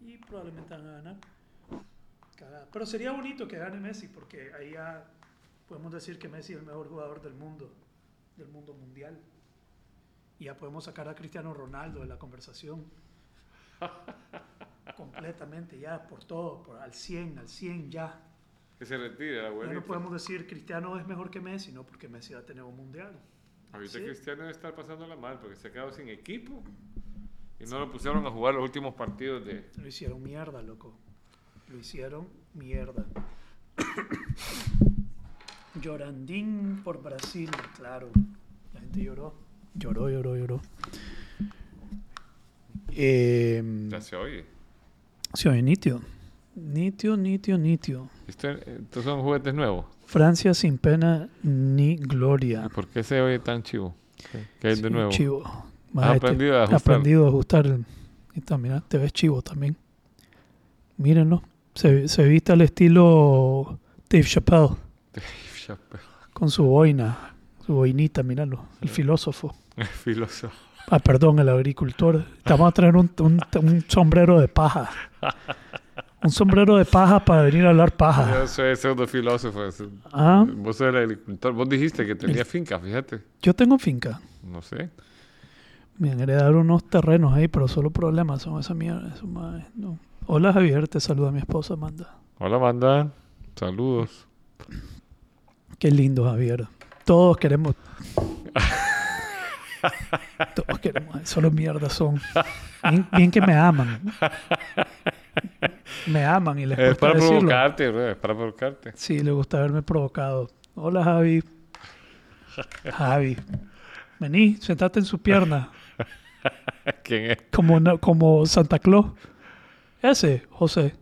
Y probablemente van a ganar. Cagada. Pero sería bonito que gane Messi, porque ahí ya podemos decir que Messi es el mejor jugador del mundo, del mundo mundial. Y ya podemos sacar a Cristiano Ronaldo de la conversación. Completamente, ya, por todo, por, al 100, al 100 ya. Que se retire la Ya no podemos decir Cristiano es mejor que Messi, no, porque Messi va a tener un mundial. Ahorita Sí. Cristiano debe estar pasándola mal porque se ha quedado sin equipo. Y no lo pusieron a jugar los últimos partidos de... Lo hicieron mierda, loco. Lo hicieron mierda. Llorandín por Brasil, claro. La gente lloró. Lloró, lloró, lloró. Eh, Ya se oye. se oye nitio. Nitio, nitio, nitio. Esto- Estos son juguetes nuevos. Francia sin pena ni gloria. ¿Y ¿Por qué se oye tan chivo? ¿Qué, qué hay de nuevo? Chivo. ¿Has Maje, te- aprendido a he ajustar? aprendido a ajustar. el- está, mira, te ves chivo también. Mírenlo. Se, se viste al estilo Dave Chappelle. Con su boina. Su boinita, míralo. El filósofo. Filósofo. Ah, perdón, el agricultor. Te vamos a traer un, un- un sombrero de paja. Un sombrero de paja para venir a hablar paja. Yo soy pseudo filósofo. Ah, Vos sos el agricultor. Vos dijiste que tenía finca, fíjate. yo tengo finca. No sé. Me han heredado unos terrenos ahí, pero solo problemas son esa mierda. eso, mae, no. Hola Javier, te saluda mi esposa Amanda. Hola, Amanda. Saludos. Qué lindo Javier. Todos queremos. Todos queremos. Solo mierda son. Bien, bien que me aman. Me aman y les Es gusta para decirlo. provocarte, bro. Es para provocarte. Sí, le gusta haberme provocado. Hola Javi. Javi. Vení, sentate en su pierna. ¿Quién es? Como, como Santa Claus. Ese, José.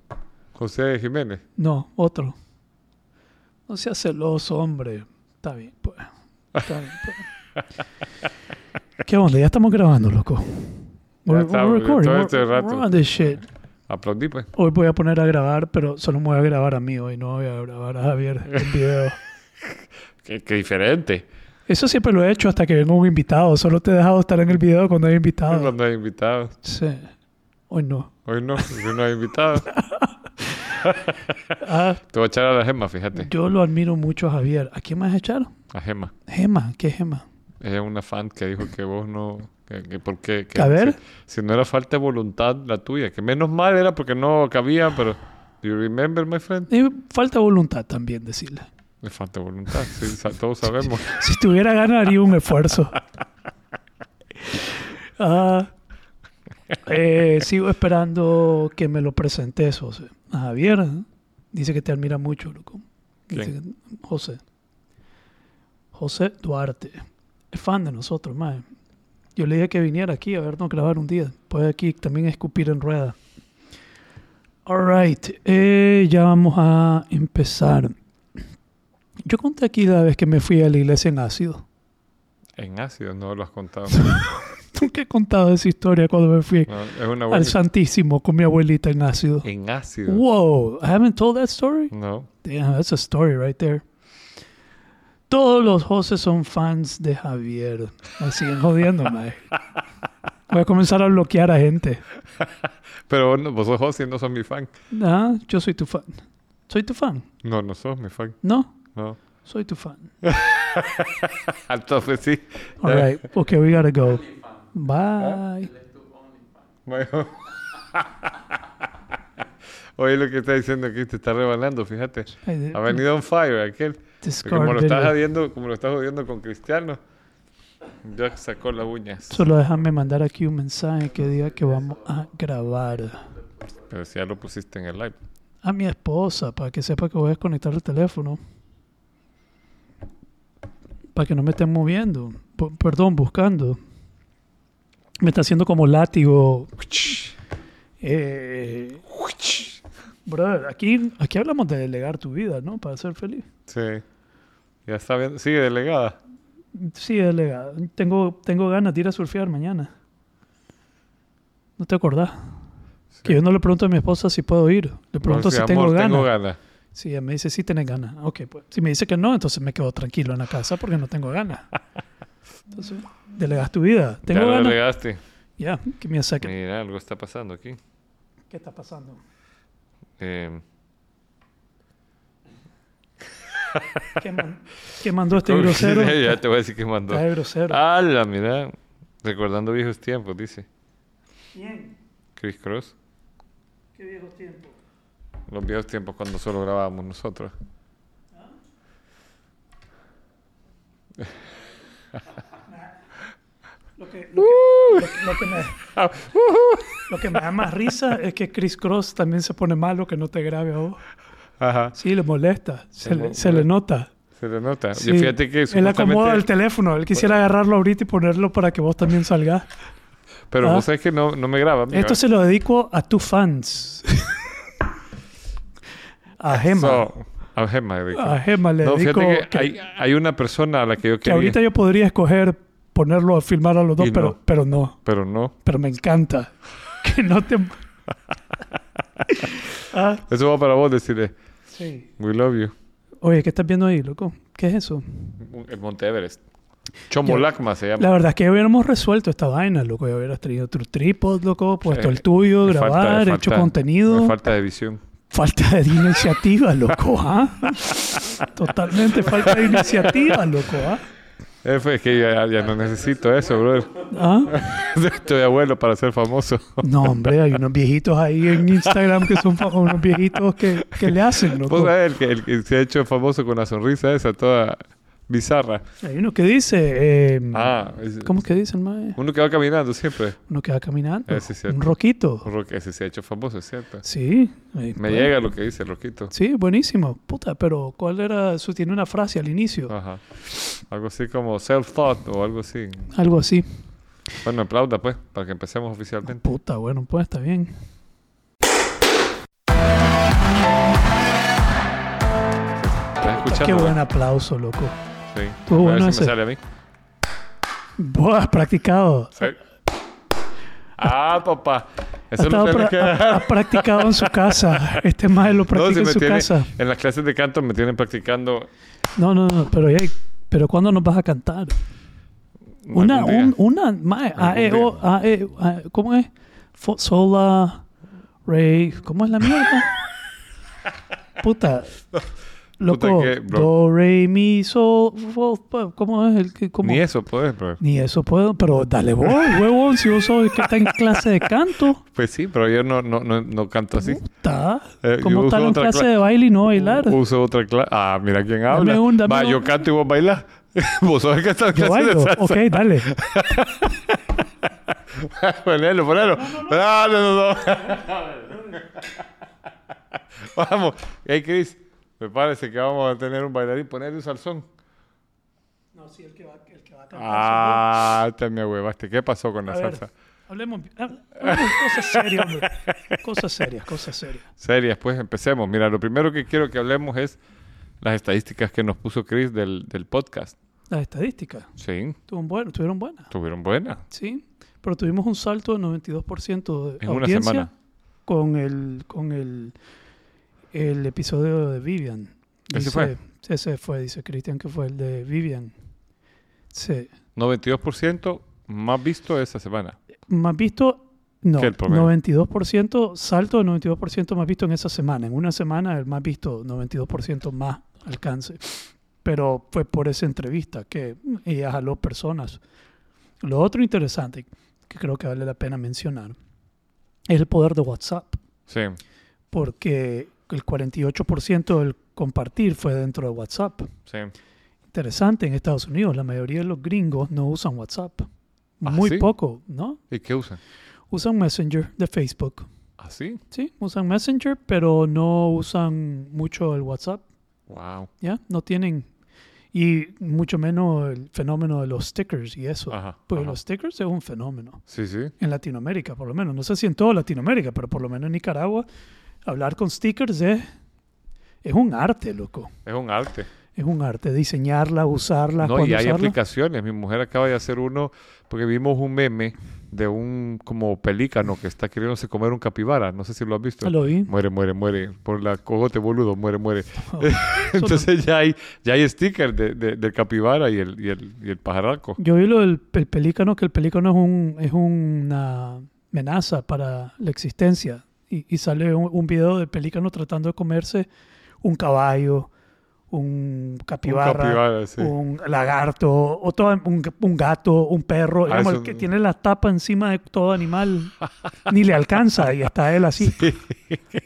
José Jiménez. No, otro. No seas celoso, hombre. Está bien, pues. Está bien, pues. ¿Qué onda? Ya estamos grabando, loco. We're, recording. todo este rato. we're on this shit. Aplaudí, pues. Hoy voy a poner a grabar, pero solo me voy a grabar a mí hoy. No voy a grabar a Javier en video. Qué, qué diferente. Eso siempre lo he hecho hasta que venga un invitado. Solo te he dejado estar en el video cuando hay invitado. Cuando hay invitados. Sí. Hoy no. Hoy no, hoy no hay invitados. Ah, Te voy a echar a la gema, fíjate. yo lo admiro mucho a Javier. ¿A quién me has echado? A gema. Gema. ¿Qué Gema? Ella es una fan que dijo que vos no... Que, que por qué... que A ver. Si, si no era falta de voluntad la tuya. Que menos mal era porque no cabía, pero... Do you remember, my friend? Y falta voluntad también, decirle. Le falta voluntad. Sí, todos sabemos. Si tuviera ganas haría un esfuerzo. Ah, eh, sigo esperando que me lo presentes, José. A Javier ¿eh? dice que te admira mucho, loco. Dice ¿Quién? que- José. José Duarte. Es fan de nosotros, mae. Yo le dije que viniera aquí a vernos grabar un día. Puede aquí también escupir en rueda. Alright, eh, ya vamos a empezar. Yo conté aquí la vez que me fui a la iglesia en ácido. En ácido no lo has contado. Nunca he contado esa historia cuando me fui No, al. Santísimo con mi abuelita en ácido. En ácido. Wow, I haven't told that story. No. Damn, that's a story right there. Todos los José son fans de Javier. Me siguen jodiendo. Voy a comenzar a bloquear a gente. Pero no- vos sos José y no sos mi fan. Ah, yo soy tu fan. Soy tu fan. No, no sos mi fan. No, No. soy tu fan. Al tope sí. All right. Okay, we gotta go. Bye. Bueno. Oye lo que está diciendo aquí, te está rebanando, fíjate. Ha venido on fire aquel. Como lo estás jodiendo, como lo estás jodiendo con Cristiano, ya sacó las uñas. Solo déjame mandar aquí un mensaje que diga que vamos a grabar. Pero si ya lo pusiste en el live. A mi esposa, para que sepa que voy a desconectar el teléfono. Para que no me estén moviendo. P- perdón, buscando. Me está haciendo como látigo. Eh, brother, aquí, aquí hablamos de delegar tu vida, ¿no? Para ser feliz. Sí. Ya está viendo. Sigue delegada. Sí, delegado. Tengo, tengo ganas de ir a surfear mañana. ¿No te acordás? Sí. Que yo no le pregunto a mi esposa si puedo ir. Le pregunto No, si tengo amor, ganas. tengo ganas. Si me dice sí tenés ganas. Ok, pues. Si me dice que no, entonces me quedo tranquilo en la casa porque no tengo ganas. Entonces, delegas tu vida. Ya ¿Tengo lo ganas? delegaste. Ya, give me second. Mira, algo está pasando aquí. ¿Qué está pasando? Eh, ¿Qué, man- qué mandó este ¿cómo que grosero? ya te voy a decir que mandó. Está grosero. ¡Hala, mira! Recordando viejos tiempos, dice. Bien. Chris Cross. Qué viejos tiempos. Los viejos tiempos cuando solo grabábamos nosotros. Lo que, lo, que, Uh. lo que- lo que me, lo que me da más risa es que Chris Cross también se pone malo que no te grabe a vos. Ajá. Sí, le molesta. Se, Se le, se le nota. Se le nota. Sí. Y fíjate que Él acomoda el teléfono. Él quisiera agarrarlo ahorita y ponerlo para que vos también salgas. Pero Ah. vos sabés que no, no me graba. amigo. Esto se lo dedico a tus fans. A Gema. So, a Gema, de a Gema le No, dedico fíjate que, que, hay, hay una persona a la que yo que quería, ahorita yo podría escoger ponerlo a filmar a los dos, Y pero, no. pero no. pero no. Pero me encanta. Que no te... ah, Eso va para vos decirle, sí. we love you. Oye, ¿qué estás viendo ahí, loco? ¿Qué es eso? El Monte Everest. Chomolacma se llama. La verdad es que ya hubiéramos resuelto esta vaina, loco. Ya hubieras tenido tu trípode, loco, puesto el tuyo, falta- grabar, me hecho falta- contenido. falta de visión. Falta de iniciativa, loco, ¿ah? Totalmente falta de iniciativa, loco, ¿ah? Eh, pues, Es que ya, ya no necesito eso, brother. ¿Ah? Estoy abuelo para ser famoso. No, hombre, hay unos viejitos ahí en Instagram que son unos viejitos que, que le hacen, Vos loco. sabés, el que, el que se ha hecho famoso con la sonrisa esa toda bizarra. Hay uno que dice... eh, Ah, es- ¿Cómo que dicen, mae? uno que va caminando siempre. Uno que va caminando. Ese es cierto. Un roquito. Un roque- Ese se ha hecho famoso, es cierto. Sí. eh, Me pues, llega lo que dice el roquito. Sí, buenísimo. Puta, pero ¿cuál era su... Tiene una frase al inicio. Ajá. Algo así como self-thought o algo así. Algo así. Bueno, aplauda pues, para que empecemos oficialmente. Puta, bueno, pues está bien. Qué buen verdad? aplauso, loco. Sí. Estuvo A ver bueno si me sale a mí. Vos has practicado. Sí. Ah, papá. Ha, Eso lo tenés pra- que ha- ha practicado en su casa. Este más lo No, practica si en su tiene- casa. En las clases de canto me tienen practicando. No, no, no. Pero, hey, pero ¿cuándo nos vas a cantar? Una, un, una, mae, A, E, O, A, E, A, ¿cómo es? Fo- Sola, Re, ¿cómo es la mierda? Puta. Loco, que, do, re, mi, sol, ¿cómo es el que, cómo? Ni eso puedes, bro. Ni eso puedo, pero dale vos, huevón, si vos sos el que está en clase de canto. Pues sí, pero yo no, no, no, no canto así. Eh, ¿Cómo yo estar en clase cla- de baile y no bailar? Uso otra clase. Ah, mira quién habla. un- dame Va, un- yo canto y vos bailás. vos sos el que está en Yo clase de bailo. salsa. Ok, dale. ponelo, ponelo. No, no, no. no. vamos. Hey, Chris, me parece que vamos a tener un bailarín. Ponerle un salsón. No, sí, el que va, el que va a Ah, te me huevaste. ¿Qué pasó con la A ver. salsa? Hablemos, hab- hablemos cosas serias, hombre. Cosas serias, cosas serias. Serias, pues empecemos. Mira, lo primero que quiero que hablemos es las estadísticas que nos puso Chris del, del podcast. Las estadísticas Sí, estuvieron buenas, estuvieron buenas, sí. Pero tuvimos un salto de 92% de En una semana. con el con el, el episodio de Vivian. ¿Ese Dice- fue? Ese fue, dice Cristian, que fue el de Vivian. Sí. 92% más visto esa semana. Más visto, no. ¿Qué el promedio? 92%, salto de 92% más visto en esa semana. En una semana el más visto, 92% más alcance. Pero fue por esa entrevista que ella jaló personas. Lo otro interesante que creo que vale la pena mencionar es el poder de WhatsApp. Sí, Porque el 48% del compartir fue dentro de WhatsApp. sí. Interesante, en Estados Unidos la mayoría de los gringos no usan WhatsApp. ¿Ah, Muy sí? poco, ¿no? ¿Y qué usan? Usan Messenger de Facebook. ¿Así? Sí, usan Messenger, pero no usan mucho el WhatsApp, Wow. ¿ya? No tienen... Y mucho menos el fenómeno de los stickers y eso. Ajá. Porque ajá. los stickers es un fenómeno. Sí, sí. En Latinoamérica, por lo menos. No sé si en toda Latinoamérica, pero por lo menos en Nicaragua, hablar con stickers es, es un arte, loco. Es un arte. Es un arte. Diseñarla, usarla, No, y hay usarla. aplicaciones. Mi mujer acaba de hacer uno porque vimos un meme de un como pelícano que está queriéndose comer un capibara. No sé si lo has visto. Ah, Lo vi. Muere, muere, muere. Por la cogote boludo, muere, muere. Oh, Entonces ya hay, ya hay sticker de, de- del capibara y el, y el, y el pajarraco. Yo vi lo del el pelícano, que el pelícano es, un, es una amenaza para la existencia y, y sale un, un video del pelícano tratando de comerse un caballo, un capibara, un, capibara, sí. lagarto, o todo, un, un, gato, un perro, Ah, el que no. tiene la tapa encima de todo animal, ni le alcanza y está él así,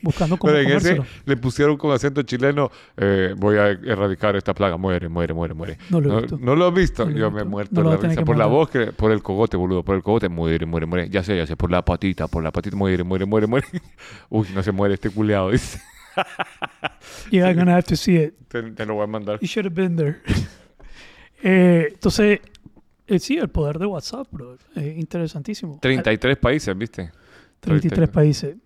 buscando cómo Pero en ese le pusieron con acento chileno, eh, voy a erradicar esta plaga, muere, muere, muere, muere. No lo he ¿No, visto. no lo has visto? Lo he Yo visto. me he muerto la risa. Por la voz, que- por el cogote, boludo. Por el cogote, muere, muere, muere. Ya sé, ya sé. Por la patita, por la patita, muere, muere, muere, muere. Uy, no se muere este culeado, dice. Yeah, I'm gonna have to see it. Te, te lo voy a mandar. You should have been there. Eh, entonces, eh, sí, el poder de WhatsApp, bro. Eh, interesantísimo. 33 países, ¿viste? 33 33. países.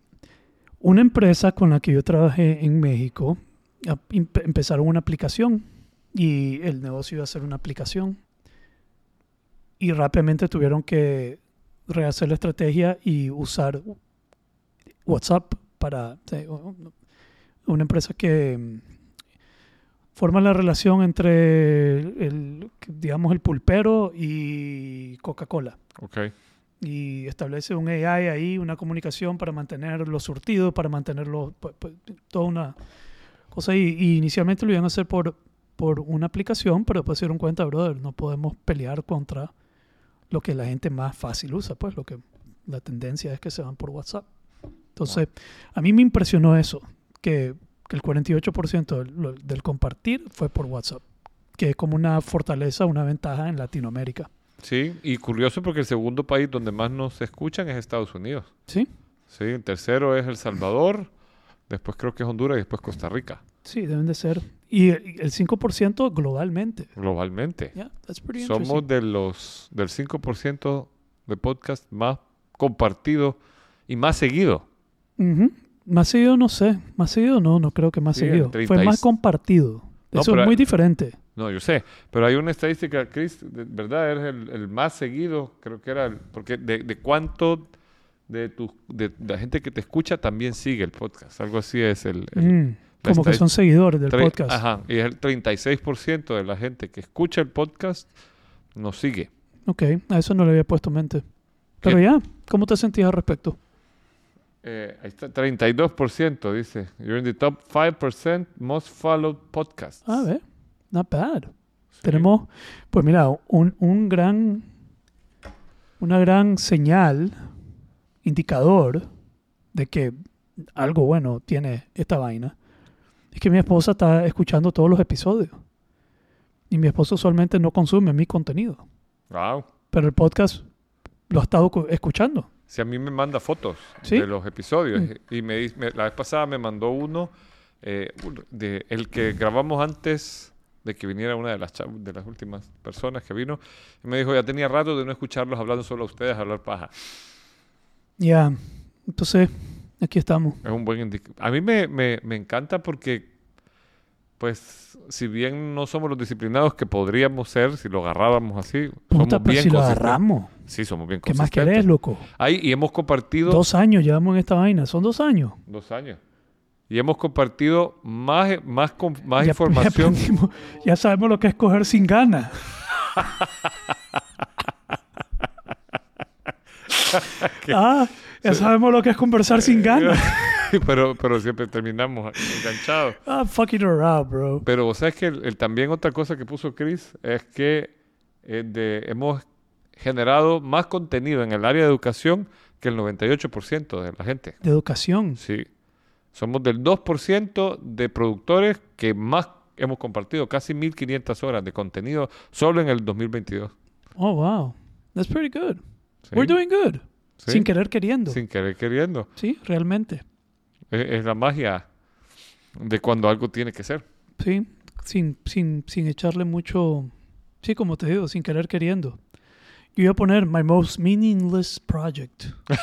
Una empresa con la que yo trabajé en México empezaron una aplicación y el negocio iba a ser una aplicación. Y rápidamente tuvieron que rehacer la estrategia y usar WhatsApp para una empresa que mm, forma la relación entre el, el, digamos el pulpero y Coca-Cola Ok. y establece un AI ahí, una comunicación para mantener los surtidos, para mantenerlo, toda una cosa. Y, y inicialmente lo iban a hacer por, por una aplicación, pero después se dieron cuenta, brother, no podemos pelear contra lo que la gente más fácil usa, pues lo que la tendencia es que se van por WhatsApp. Entonces, a mí me impresionó eso, que, que el 48% del, compartir fue por WhatsApp, que es como una fortaleza, una ventaja en Latinoamérica. Sí, y curioso porque el segundo país donde más nos escuchan es Estados Unidos. ¿Sí? Sí, el tercero es El Salvador, después creo que es Honduras y después Costa Rica, Sí, deben de ser. Y el 5% globalmente. globalmente. Yeah, that's pretty Somos de los del 5% de podcast más compartido y más seguido. Ujú. Más seguido no sé. Más seguido no, no creo que más Sí, seguido. 30 Fue más compartido. No, Eso es muy diferente. No, yo sé, pero hay una estadística, Chris, de verdad, eres el, el más seguido, creo que era, el- porque de, de cuánto de, tu, de, la gente que te escucha también sigue el podcast, algo así es el... el- Mm, Como que son seguidores del tre- podcast. Ajá, y es el 36% de la gente que escucha el podcast nos sigue. Ok, a eso no le había puesto mente. Pero ¿Qué? ya, ¿cómo te sentías al respecto? Eh, ahí está, 32% dice, you're in the top 5% most followed podcast. A ver, not bad. Sí. Tenemos, pues mira, un, un gran, una gran señal, indicador de que algo bueno tiene esta vaina. Es que mi esposa está escuchando todos los episodios. Y mi esposo usualmente no consume mi contenido. Wow. Pero el podcast lo ha estado cu- escuchando. Si a mí me manda fotos ¿Sí? de los episodios Mm. y me, la vez pasada me mandó uno eh, de el que grabamos antes de que viniera una de las de las últimas personas que vino y me dijo ya tenía rato de no escucharlos hablando solo a ustedes hablar paja Ya, entonces, aquí estamos. es un buen a mí me, me, me encanta porque pues si bien no somos los disciplinados que podríamos ser si lo agarráramos así Puta, somos pero bien si lo agarramos. sí somos bien ¿Qué más querés, loco? Ahí, y hemos compartido Dos años llevamos en esta vaina. Son dos años. Dos años. Y hemos compartido más, más, más Ya- ya información. aprendimos- Ya, sabemos lo que es coger sin ganas. ah, ya sabemos lo que es conversar sin ganas. pero, pero siempre terminamos enganchados. Ah, fuck it around, bro. Pero vos sabes que el- el- también otra cosa que puso Chris es que eh, de- hemos generado más contenido en el área de educación que el 98% de la gente. De educación. Sí. Somos del 2% de productores que más hemos compartido, casi 1.500 horas de contenido solo en el 2022. Oh, wow. That's pretty good. Sí. We're doing good. Sí. Sin querer queriendo. Sin querer queriendo. Sí, realmente. Es, es la magia de cuando algo tiene que ser. Sí, sin, sin, sin echarle mucho. Sí, como te digo, sin querer queriendo. Yo iba a poner My Most Meaningless Project.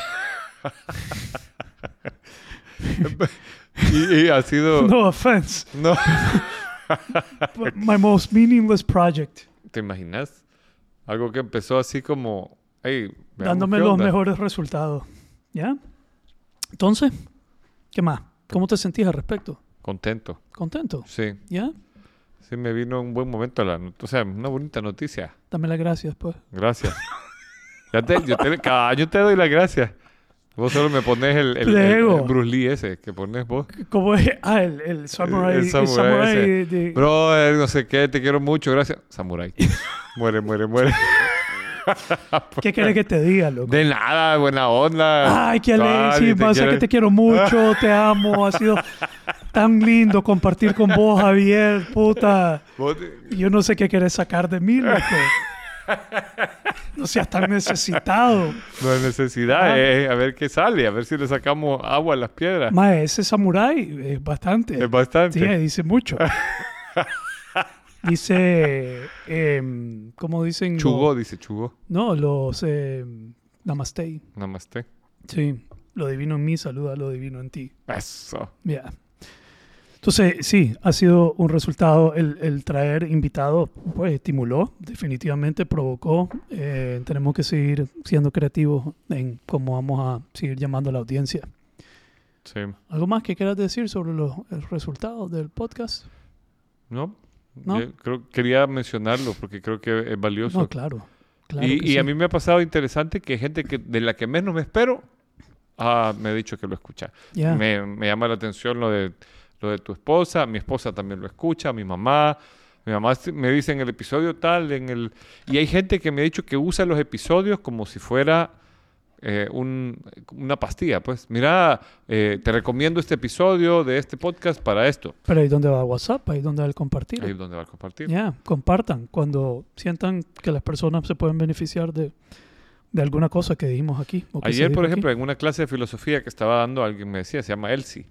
Y, y ha sido... No offense. No. but My Most Meaningless Project. ¿Te imaginas? Algo que empezó así como... Hey, dándome los mejores resultados. ¿Ya? Entonces, ¿qué más? ¿Cómo te sentís al respecto? Contento. ¿Contento? Sí. ¿Ya? Sí, me vino un buen momento. La, o sea, una bonita noticia. Dame las gracias, pues. Gracias. Ya te, yo te- cada año te doy las gracias. Vos solo me pones el, el, el- Lego. el Bruce Lee ese que pones vos. ¿Cómo es? Ah, el, el samurai. El samurai ese. de- Brother, no sé qué, te quiero mucho, gracias. Samurai. muere, muere, muere. ¿Qué quieres que te diga, loco? De nada, buena onda. Ay, qué te pasa que te quiero mucho, te amo. Ha sido tan lindo compartir con vos, Javier. Puta. Te- Yo no sé qué quieres sacar de mí, loco. No seas tan necesitado. No hay necesidad, Ah. eh, a ver qué sale, a ver si le sacamos agua a las piedras. Mae, ese samurái es bastante. Es bastante. Sí, dice mucho. Dice, em, ¿cómo dicen? Chugó, dice Chugó. no, los em, namaste. Namaste. Sí, lo divino en mí saluda lo divino en ti. Eso. Ya. Entonces, sí, ha sido un resultado el, el traer invitados, pues estimuló, definitivamente provocó. Eh, tenemos que seguir siendo creativos en cómo vamos a seguir llamando a la audiencia. Sí. ¿Algo más que quieras decir sobre los resultados del podcast? ¿No? ¿No? Yo creo, quería mencionarlo porque creo que es valioso. No, claro. claro y y a sí. mí me ha pasado interesante que gente que de la que menos me espero ah, me ha dicho que lo escucha. Ya. Me, me llama la atención lo de, lo de tu esposa, mi esposa también lo escucha, mi mamá. Mi mamá me dice en el episodio tal, en el... Y hay gente que me ha dicho que usa los episodios como si fuera eh, un- una pastilla. Pues mira, eh, te recomiendo este episodio de este podcast para esto. Pero ahí donde va WhatsApp, ahí donde va el compartir. Ahí donde va a compartir. Ya, compartan cuando sientan que las personas se pueden beneficiar de, de alguna cosa que dijimos aquí. o que Ayer, por aquí. ejemplo, en una clase de filosofía que estaba dando, alguien me decía, se llama Elsie,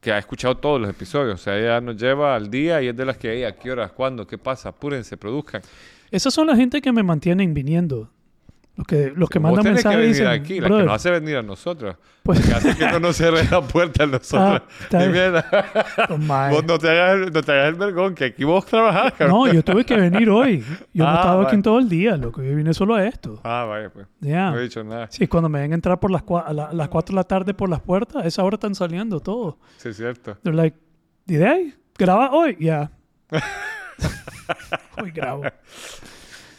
que ha escuchado todos los episodios. O sea, ella nos lleva al día y es de las que, "Ey, ¿a qué horas? ¿Cuándo? ¿Qué pasa? Apúrense, produzcan. Esas son la gente que me mantienen viniendo. Los que, los que Vos mandan que mensajes venir dicen, aquí, la que "Brother, nos hace venir a nosotros. pues, Que hace que no nos cierre la puerta a nosotros. Ah, oh, mae". vos no te, hagas, el- no te hagas el vergón, que aquí vos trabajás, cabrón. No, yo tuve que venir hoy. Yo no Ah, estaba aquí vale. en todo el día, loco. Yo vine solo a esto. Ah, vaya, pues. Ya. No he dicho nada. Sí, cuando me ven entrar por las, a la- las 4 de la tarde por las puertas, a esa hora están saliendo todos. Sí, es cierto. They're like, ¿did I? ¿Graba hoy? Yeah. hoy grabo.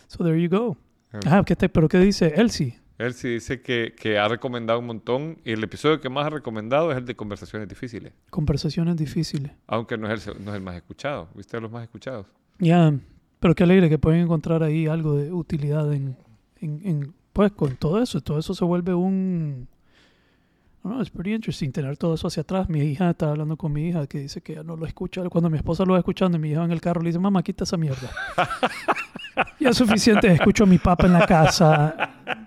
So there you go. Ah, ¿qué te, ¿pero qué dice Elsie? Sí dice que, que ha recomendado un montón y el episodio que más ha recomendado es el de conversaciones difíciles. Conversaciones difíciles. Aunque no es el, no es el más escuchado. ¿Viste los más escuchados? Ya, pero qué alegre que pueden encontrar ahí algo de utilidad en, en, en- pues con todo eso. Todo eso se vuelve un... No, es pretty interesting tener todo eso hacia atrás. Mi hija estaba hablando con mi hija que dice que ya no lo escucha. Cuando mi esposa lo va escuchando y mi hija en el carro le dice, mamá, quita esa mierda. ya es suficiente, escucho a mi papá en la casa.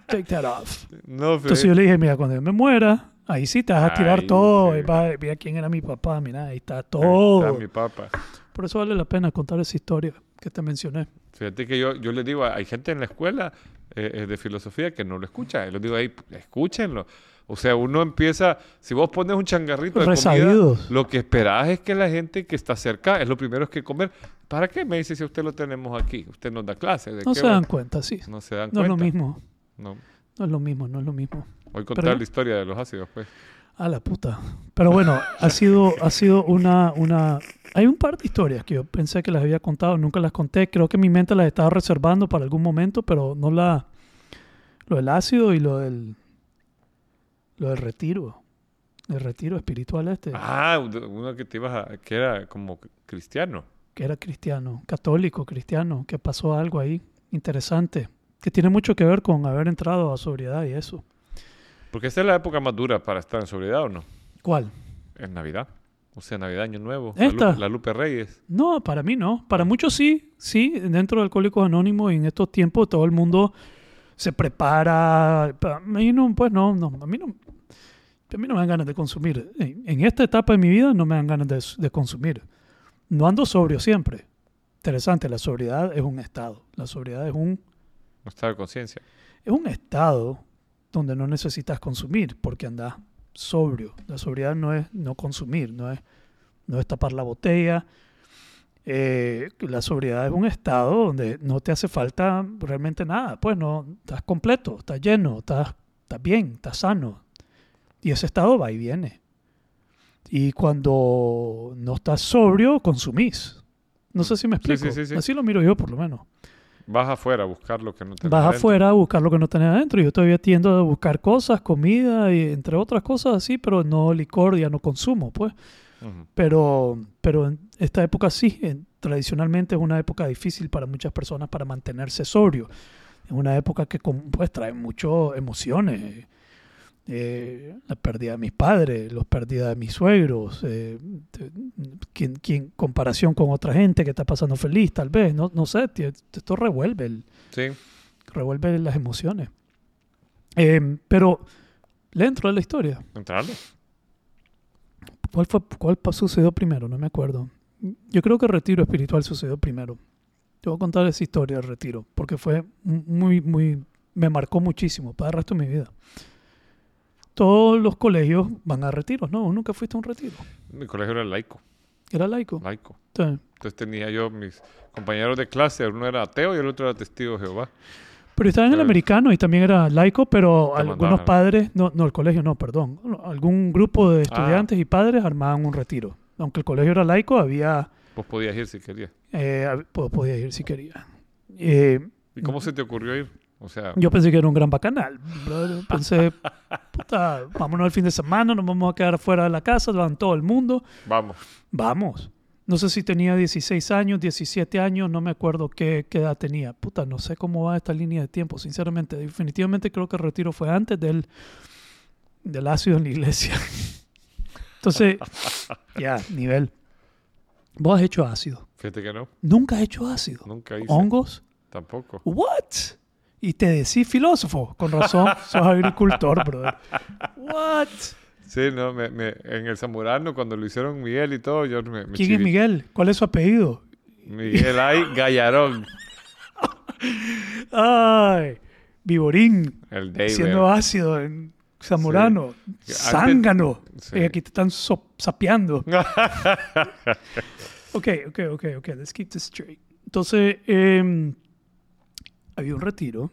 Take that off. No, Entonces yo le dije, mira, cuando yo me muera, ahí sí te vas a tirar Ahí todo. sí. Y va, mira quién era mi papá, mira, ahí está Ahí todo. está mi papá. Por eso vale la pena contar esa historia que te mencioné. Fíjate que yo, yo les digo, hay gente en la escuela eh, eh, de filosofía que no lo escucha. Les digo ahí, escúchenlo. O sea, uno empieza, si vos pones un changarrito de comida, lo que esperás es que la gente que está cerca, es lo primero que comer. ¿Para qué me dice si usted lo tenemos aquí? Usted nos da clases. ¿de No qué se va? dan cuenta, sí. No se dan No es cuenta. lo mismo. No. No es lo mismo, no es lo mismo. Voy a contar Pero- la historia de los ácidos, pues. A la puta. Pero bueno, ha sido, ha sido una, una... Hay un par de historias que yo pensé que las había contado, nunca las conté. Creo que mi mente las estaba reservando para algún momento, pero no la... Lo del ácido y lo del... Lo del retiro. El retiro espiritual este, Ah, uno que te ibas a, que era como cristiano. que era cristiano, católico, cristiano, que pasó algo ahí interesante, que tiene mucho que ver con haber entrado a sobriedad y eso. Porque esta es la época más dura para estar en sobriedad, ¿o no? ¿Cuál? Es Navidad. O sea, Navidad, Año Nuevo. Esta. La, Lu- la Lupe Reyes. No, para mí no. Para muchos sí, sí. Dentro de Alcohólicos Anónimos y en estos tiempos todo el mundo se prepara. Pa- A mí no, pues no, no. A mí no, a mí no me dan ganas de consumir. En, en esta etapa de mi vida no me dan ganas de, de consumir. No ando sobrio siempre. Interesante, la sobriedad es un estado. La sobriedad es un, No está de conciencia. es un estado donde no necesitas consumir porque andas sobrio. La sobriedad no es no consumir, no es, no es tapar la botella. Eh, la sobriedad es un estado donde no te hace falta realmente nada. Pues no, estás completo, estás lleno, estás, estás bien, estás sano. Y ese estado va y viene. Y cuando no estás sobrio, consumís. No sé si me explico. sí, sí, sí. Así lo miro yo, por lo menos. Vas afuera a buscar lo que no tenés Vas adentro. afuera a buscar lo que no tenés adentro. Yo todavía tiendo a buscar cosas, comida y entre otras cosas así, pero no licor, ya no consumo, pues. Pero, pero en esta época sí, en- tradicionalmente es una época difícil para muchas personas para mantenerse sobrio. Es una época que pues trae muchas emociones. Eh, la pérdida de mis padres, la pérdida de mis suegros, eh, quien, quien- comparación con otra gente que está pasando feliz, tal vez, no, no sé, tío, esto revuelve, el- Sí. revuelve las emociones. Eh, pero dentro de la historia, Entrarle. ¿Cuál, fue, ¿Cuál sucedió primero? No me acuerdo. Yo creo que el retiro espiritual sucedió primero. Te voy a contar esa historia del retiro, porque fue muy, muy, me marcó muchísimo para el resto de mi vida. Todos los colegios van a retiros, ¿no? ¿Vos Nunca fuiste a un retiro. Mi colegio era laico. Era laico. Laico. Sí. Entonces tenía yo mis compañeros de clase, uno era ateo y el otro era testigo de Jehová. Pero estaba en el americano y también era laico, pero Te algunos mandaban. padres, no, no, el colegio no, perdón. Algún grupo de Ah. estudiantes y padres armaban un retiro. Aunque el colegio era laico, había, Vos podías ir si querías. eh, hab- po- podía ir si quería. Eh, ¿Y cómo se te ocurrió ir? O sea, Yo pensé que era un gran bacanal. brother. Pensé, puta, vámonos el fin de semana, nos vamos a quedar fuera de la casa, van todo el mundo. vamos. Vamos. No sé si tenía 16 años, 17 años, no me acuerdo qué, qué edad tenía. Puta, no sé cómo va esta línea de tiempo, sinceramente. Definitivamente creo que el retiro fue antes del, del ácido en la iglesia. Entonces, ya, nivel. Vos has hecho ácido. Fíjate que no. Nunca has hecho ácido. Nunca hice. ¿Hongos? Tampoco. What? Y te decís filósofo. Con razón, sos agricultor, brother. What? Sí, no, me, me- en el Zamorano, cuando lo hicieron Miguel y todo, yo me, me ¿Quién es. Miguel? ¿Cuál es su apellido? Miguel Ay Gallarón. Ay, Viborín, El David. siendo ácido en Zamorano. Sí. Zángano. Sí. Y aquí te están so- sapeando. Ok, ok, ok, ok. Let's keep this straight. Entonces, em, había un retiro.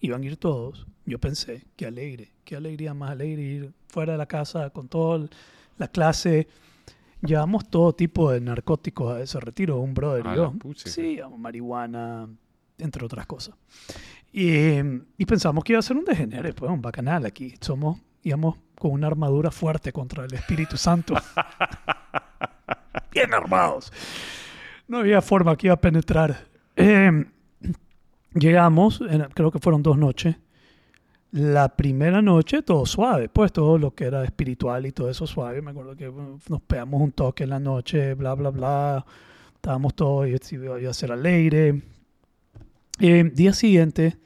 Iban a ir todos. Yo pensé, qué alegre. Qué alegría más alegre ir fuera de la casa con toda la clase. Llevamos todo tipo de narcóticos a ese retiro, un brother y yo. Sí, marihuana, entre otras cosas. Y, y pensamos que iba a ser un degenere, pues, un bacanal aquí. Somos, íbamos con una armadura fuerte contra el Espíritu Santo. Bien armados. No había forma que iba a penetrar. Em, llegamos, creo que fueron dos noches. La primera noche todo suave, pues todo lo que era espiritual y todo eso suave. Me acuerdo que nos pegamos un toque en la noche, bla, bla, bla. Estábamos todos, y iba a ser alegre. Eh, día siguiente,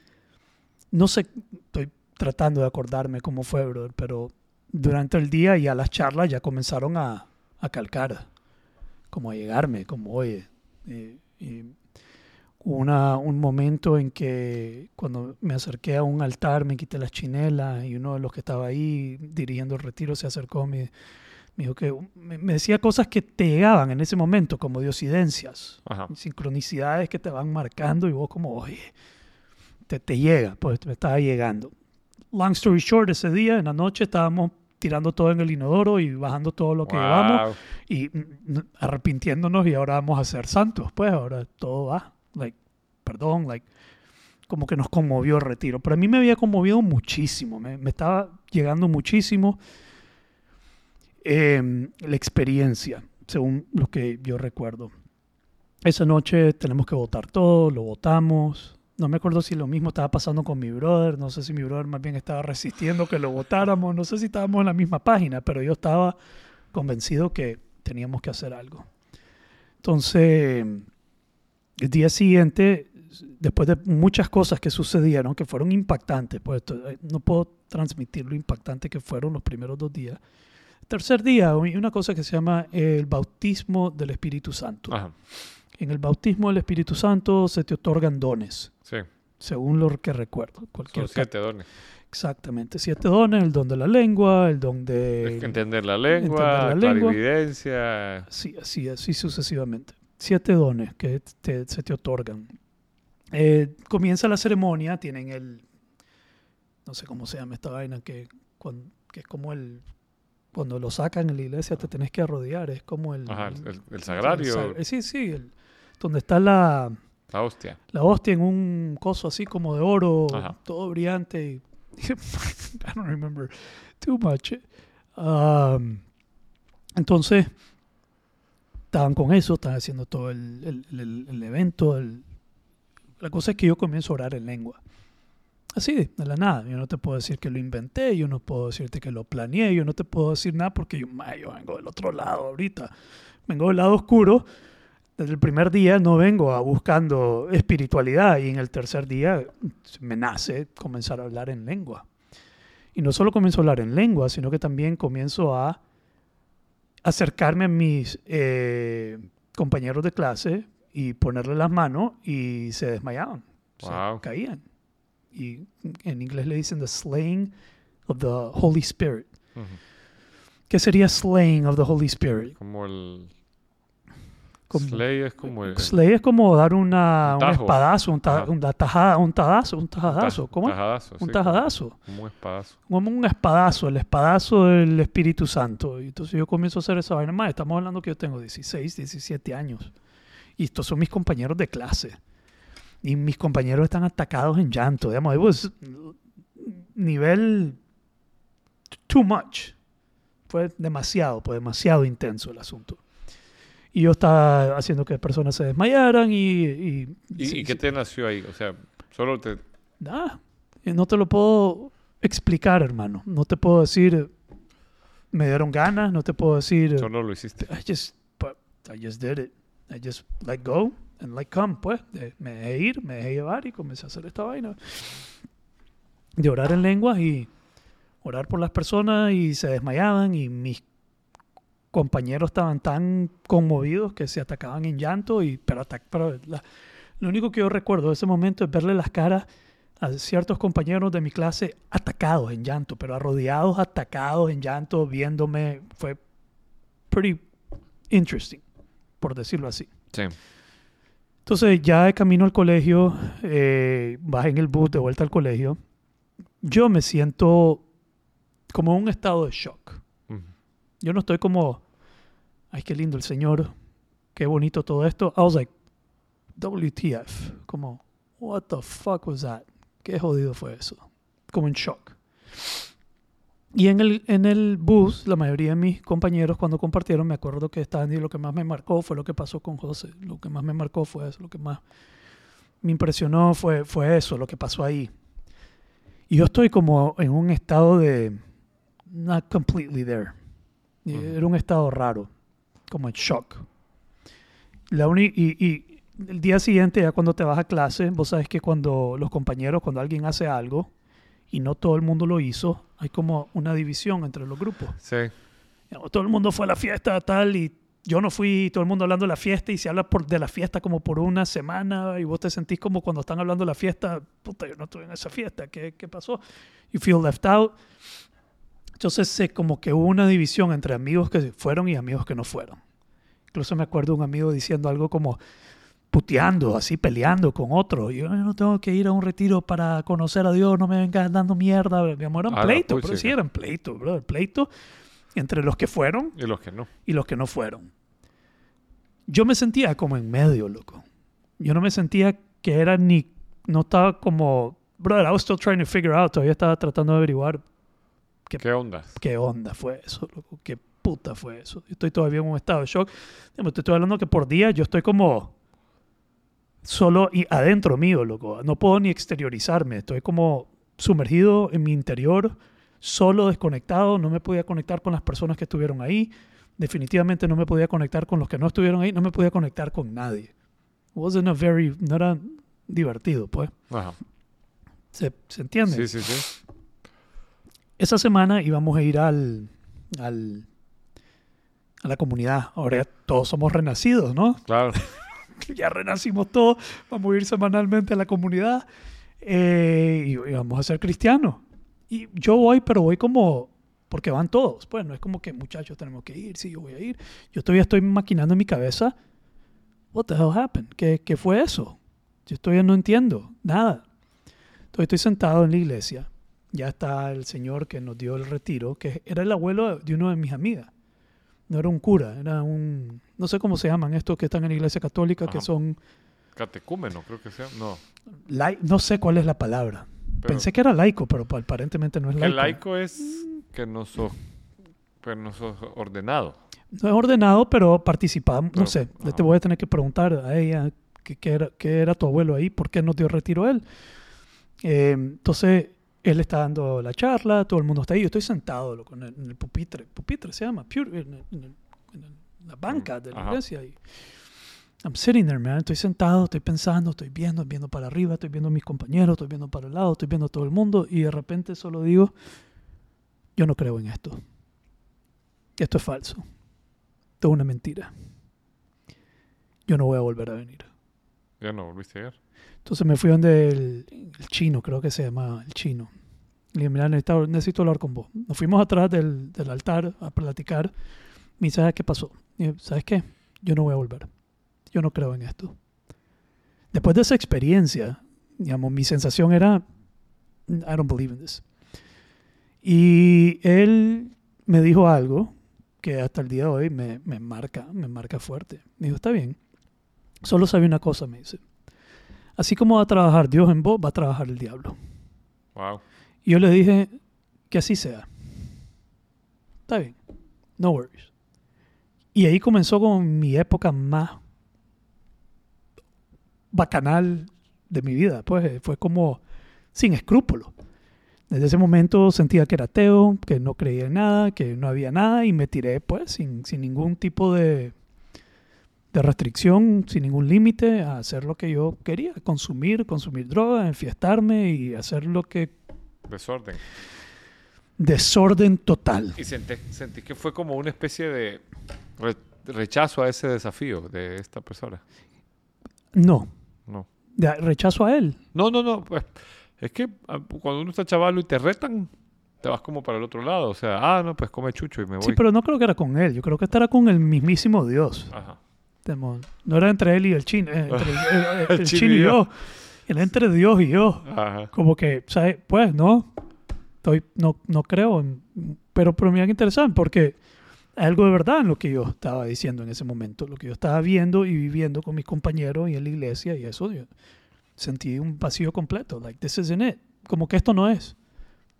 no sé, estoy tratando de acordarme cómo fue, brother, pero durante el día ya las charlas ya comenzaron a, calcar, como a llegarme, como, oye, eh, una, un momento en que cuando me acerqué a un altar, me quité las chinelas y uno de los que estaba ahí dirigiendo el retiro se acercó, me, me dijo que me, decía cosas que te llegaban en ese momento, como diosidencias, sincronicidades que te van marcando y vos como, oye, te, te llega, pues me estaba llegando. Long story short, ese día, en la noche, estábamos tirando todo en el inodoro y bajando todo lo que llevamos Wow. y mm, mm, arrepintiéndonos y ahora vamos a ser santos, pues ahora todo va, like, perdón, like, como que nos conmovió el retiro, pero a mí me había conmovido muchísimo, me, me estaba llegando muchísimo eh, la experiencia, según lo que yo recuerdo. Esa noche tenemos que votar todo, lo votamos. No me acuerdo si lo mismo estaba pasando con mi brother, no sé si mi brother más bien estaba resistiendo que lo votáramos, no sé si estábamos en la misma página, pero yo estaba convencido que teníamos que hacer algo. Entonces, el día siguiente, después de muchas cosas que sucedieron, que fueron impactantes, pues esto, eh, no puedo transmitir lo impactante que fueron los primeros dos días. Tercer día, hay una cosa que se llama el bautismo del Espíritu Santo. Ajá. En el bautismo del Espíritu Santo se te otorgan dones, Sí. según lo que recuerdo. Cualquier Son siete dones. Exactamente, siete dones, el don de la lengua, el don de... Entender la lengua, entender la lengua. clarividencia. Así, así, así sucesivamente. Siete dones que te- se te otorgan. Eh, comienza la ceremonia, tienen el, no sé cómo se llama esta vaina, que, que es como el, cuando lo sacan en la iglesia te tenés que arrodillar, es como el... Ajá, el, el- el sagrario. el sag- sí, sí, donde está la, La hostia. la hostia en un coso así como de oro, Ajá. todo brillante. Y, I don't remember too much. Um, entonces, estaban con eso, estaban haciendo todo el, el- el- el evento. la cosa es que yo comienzo a orar en lengua. Así, de la nada. Yo no te puedo decir que lo inventé, yo no puedo decirte que lo planeé, yo no te puedo decir nada porque yo, ma, yo vengo del otro lado ahorita. Vengo del lado oscuro. Desde el primer día no vengo a buscando espiritualidad y en el tercer día me nace comenzar a hablar en lengua. Y no solo comienzo a hablar en lengua, sino que también comienzo a acercarme a mis eh, compañeros de clase y ponerle las manos y se desmayaban, se caían. Y en inglés le dicen the slaying of the Holy Spirit. ¿Qué sería slaying of the Holy Spirit? Como el. Como- Slay es como el. Slay es como dar una, Un un espadazo, un, ta- una tajada, un tajadazo, un un tajadazo. ta- ¿Cómo? Tajadazo. Un sí, tajadazo. Como un espadazo. Como un espadazo, el espadazo del Espíritu Santo. Y entonces yo comienzo a hacer esa vaina más. Estamos hablando que yo tengo 16, 17 años. Y estos son mis compañeros de clase. Y mis compañeros están atacados en llanto. Digamos, nivel too much. Fue demasiado, fue demasiado intenso el asunto. Y yo estaba haciendo que personas se desmayaran y... y, ¿Y, sí, y qué sí. te nació ahí? O sea, solo te. Nada. Eh, No te lo puedo explicar, hermano. No te puedo decir, me dieron ganas. No te puedo decir, Solo lo hiciste. I just, but I just did it. I just let go and let come, pues. De- me dejé ir, me dejé llevar y comencé a hacer esta vaina. De orar en lenguas y orar por las personas y se desmayaban y mis compañeros estaban tan conmovidos que se atacaban en llanto y pero, pero la- lo único que yo recuerdo de ese momento es verle las caras a ciertos compañeros de mi clase atacados en llanto, pero arrodillados, atacados en llanto, viéndome. Fue pretty interesting, por decirlo así. Sí. Entonces, ya de camino al colegio, eh, bajé en el bus de vuelta al colegio. Yo me siento como en un estado de shock. Yo no estoy como, ay, qué lindo el Señor, qué bonito todo esto. I was like, WTF, como, what the fuck was that? Qué jodido fue eso. Como en shock. Y en el, en el bus, la mayoría de mis compañeros cuando compartieron, me acuerdo que estaban y lo que más me marcó fue lo que pasó con José. Lo que más me marcó fue eso, lo que más me impresionó fue, fue eso, lo que pasó ahí. Y yo estoy como en un estado de not completely there. Y Ujú. Era un estado raro, como en shock. La uni- y, y el día siguiente, ya cuando te vas a clase, vos sabes que cuando los compañeros, cuando alguien hace algo y no todo el mundo lo hizo, hay como una división entre los grupos. Sí. Todo el mundo fue a la fiesta tal y yo no fui, todo el mundo hablando de la fiesta y se habla por, de la fiesta como por una semana y vos te sentís como cuando están hablando de la fiesta, puta, yo no estuve en esa fiesta, ¿qué, qué pasó? You feel left out. Entonces sé como que hubo una división entre amigos que fueron y amigos que no fueron. Incluso me acuerdo un amigo diciendo algo como puteando, así peleando con otro. Yo "Ay, no tengo que ir a un retiro para conocer a Dios, no me vengas dando mierda. Mi amor, eran pleitos, pero sí eran pleitos, bro. Pleitos entre los que fueron Y los que no. y los que no fueron. Yo me sentía como en medio, loco. Yo no me sentía que era ni, no estaba como, brother, I was still trying to figure out, todavía estaba tratando de averiguar ¿Qué- ¿Qué onda? qué onda fue eso, loco, qué puta fue eso. Yo estoy todavía en un estado de shock. Digamos, Te estoy hablando que por día yo estoy como solo y adentro mío, loco. No puedo ni exteriorizarme, estoy como sumergido en mi interior, solo desconectado, no me podía conectar con las personas que estuvieron ahí. Definitivamente no me podía conectar con los que no estuvieron ahí, no me podía conectar con nadie. Wasn't a very, no era divertido, pues. Ajá. ¿Se, se entiende? Sí, sí, sí. Esa semana íbamos a ir al, al a la comunidad. Ahora todos somos renacidos, ¿no? Claro. Ya renacimos todos. Vamos a ir semanalmente a la comunidad eh, y, y vamos a ser cristianos. Y yo voy, pero voy como porque van todos. Pues no es como que muchachos tenemos que ir. Sí, yo voy a ir. Yo todavía estoy maquinando en mi cabeza. What the hell happened? ¿Qué, qué fue eso? Yo todavía no entiendo nada. Entonces estoy sentado en la iglesia. Ya está el señor que nos dio el retiro, que era el abuelo de uno de mis amigas. No era un cura, era un... No sé cómo se llaman estos que están en la iglesia católica, que Ajá. son Catecúmeno, creo que sea. No. Lai- no sé cuál es la palabra. Pero Pensé que era laico, pero pa- aparentemente no es que laico. laico es que no sos, que no sos ordenado. No es ordenado, pero participaba. No sé, ajá. te voy a tener que preguntar a ella qué, qué era, qué era tu abuelo ahí, por qué no dio retiro él. Eh, entonces, él está dando la charla, todo el mundo está ahí. Yo estoy sentado loco, en, el, en el pupitre. Pupitre se llama, pu- en, el- en la banca de la Ajá. iglesia. Y I'm sitting there, man. Estoy sentado, estoy pensando, estoy viendo, viendo para arriba, estoy viendo a mis compañeros, estoy viendo para el lado, estoy viendo a todo el mundo. Y de repente solo digo, yo no creo en esto. Esto es falso. Esto es una mentira. Yo no voy a volver a venir. Ya no volviste a ir. Entonces me fui donde el, el chino, creo que se llama el chino. Le dije, mira, necesito, necesito hablar con vos. Nos fuimos atrás del, del altar a platicar. Me dice, ¿sabes qué pasó? Y ¿sabes qué? Yo no voy a volver. Yo no creo en esto. Después de esa experiencia, digamos, mi sensación era, I don't believe in this. Y él me dijo algo que hasta el día de hoy me, me marca, me marca fuerte. Me dijo, está bien. Solo sabe una cosa, me dice. Así como va a trabajar Dios en vos, va a trabajar el diablo. Wow. Yo le dije que así sea. Está bien. No worries. Y ahí comenzó con mi época más bacanal de mi vida. Pues eh, fue como sin escrúpulos. Desde ese momento sentía que era ateo, que no creía en nada, que no había nada y me tiré pues sin, sin ningún tipo de, de restricción, sin ningún límite a hacer lo que yo quería, consumir, consumir droga, enfiestarme y hacer lo que Desorden. desorden total. Y sentí, sentí que fue como una especie de re- rechazo a ese desafío de esta persona. No, No. de- rechazo a él. No, no, no. Pues, es que ah, cuando uno está chavalo y te retan, te vas como para el otro lado. O sea, ah, no, pues come chucho y me voy. Sí, pero no creo que era con él. Yo creo que era con el mismísimo Dios. Ajá. No era entre él y el chino, eh, entre el, el- y yo. yo. Era entre Dios y yo. Ajá. Como que, ¿sabes? Pues no, estoy, no, no creo. en- pero, pero mira qué interesante, porque hay algo de verdad en lo que yo estaba diciendo en ese momento, lo que yo estaba viendo y viviendo con mis compañeros y en la iglesia y eso, yo sentí un vacío completo. Like, this isn't it. Como que esto no es.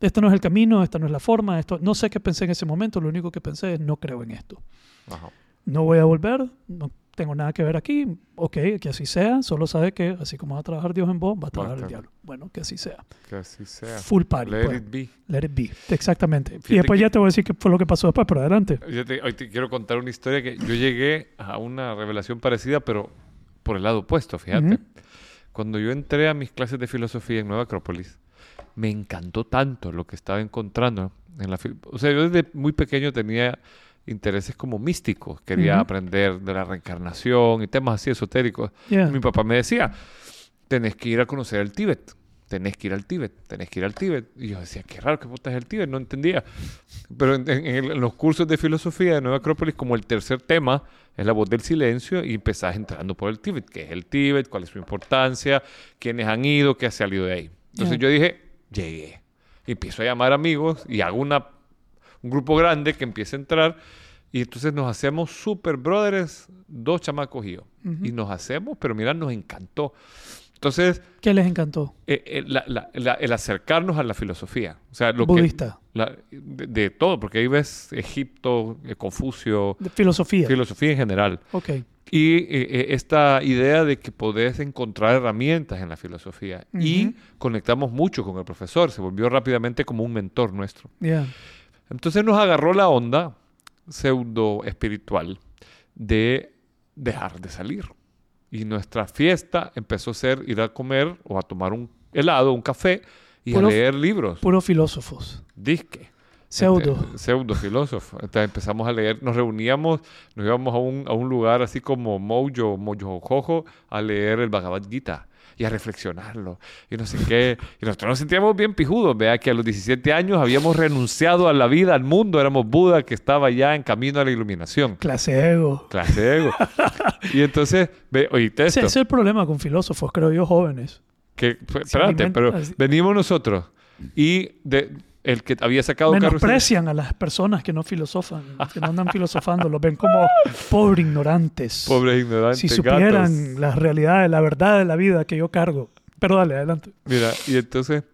Esto no es el camino, esta no es la forma, esto, no sé qué pensé en ese momento, lo único que pensé es no creo en esto. Ajá. No voy a volver, no tengo nada que ver aquí, ok, que así sea, solo sabe que así como va a trabajar Dios en vos, va a trabajar el diablo. Bueno, que así sea. Que así sea. Full party. Let pues. it be. Let it be. Exactamente. Fíjate y después que- ya te voy a decir qué fue lo que pasó después, pero adelante. Yo te, hoy te quiero contar una historia que yo llegué a una revelación parecida, pero por el lado opuesto, fíjate. Cuando yo entré a mis clases de filosofía en Nueva Acrópolis, me encantó tanto lo que estaba encontrando en la O sea, yo desde muy pequeño tenía intereses como místicos, quería Ujú. aprender de la reencarnación y temas así esotéricos. Yeah. Mi papá me decía, tenés que ir a conocer el Tíbet, tenés que ir al Tíbet, tenés que ir al Tíbet. Y yo decía, qué raro, ¿qué puta es el Tíbet? No entendía. Pero en, en- en el- en los cursos de filosofía de Nueva Acrópolis, como el tercer tema es la voz del silencio, y empezás entrando por el Tíbet. ¿Qué es el Tíbet? ¿Cuál es su importancia? ¿Quiénes han ido? ¿Qué ha salido de ahí? Entonces Ya. yo dije, llegué. Y empiezo a llamar amigos y hago una, un grupo grande que empieza a entrar. Y entonces nos hacemos super brothers, dos chamacos y yo. Ujú. Y nos hacemos, pero mira, nos encantó. Entonces, ¿Qué les encantó? eh, eh, la- la- la- el acercarnos a la filosofía. O sea, lo que- Budista. la- de, de todo, porque ahí ves Egipto, eh, Confucio, De filosofía. filosofía en general. ok. Y eh, eh, esta idea de que podés encontrar herramientas en la filosofía. Y Ujú. conectamos mucho con el profesor, se volvió rápidamente como un mentor nuestro. Yeah. Entonces nos agarró la onda pseudo espiritual de dejar de salir. Y nuestra fiesta empezó a ser ir a comer o a tomar un helado, un café y Puro- a leer libros. Puros filósofos. Disque. Pseudo. Este, pseudo filósofo. Entonces empezamos a leer, nos reuníamos, nos íbamos a un, a un lugar así como Mojo, Mojo Jojo, a leer el Bhagavad Gita y a reflexionarlo y no sé qué. Y nosotros nos sentíamos bien pijudos, vea que a los 17 años habíamos renunciado a la vida, al mundo, éramos Buda que estaba ya en camino a la iluminación. Clase ego. Clase ego. y entonces, ve, oíste esto. ese es el problema con filósofos, creo yo, jóvenes. que, espérate, pero venimos nosotros y de, el que había sacado carros... Menosprecian a las personas que no filosofan, que no andan filosofando, los ven como pobres ignorantes. Pobres ignorantes. Si supieran gatos. la realidad, la verdad de la vida que yo cargo. Pero dale, adelante. Mira, y entonces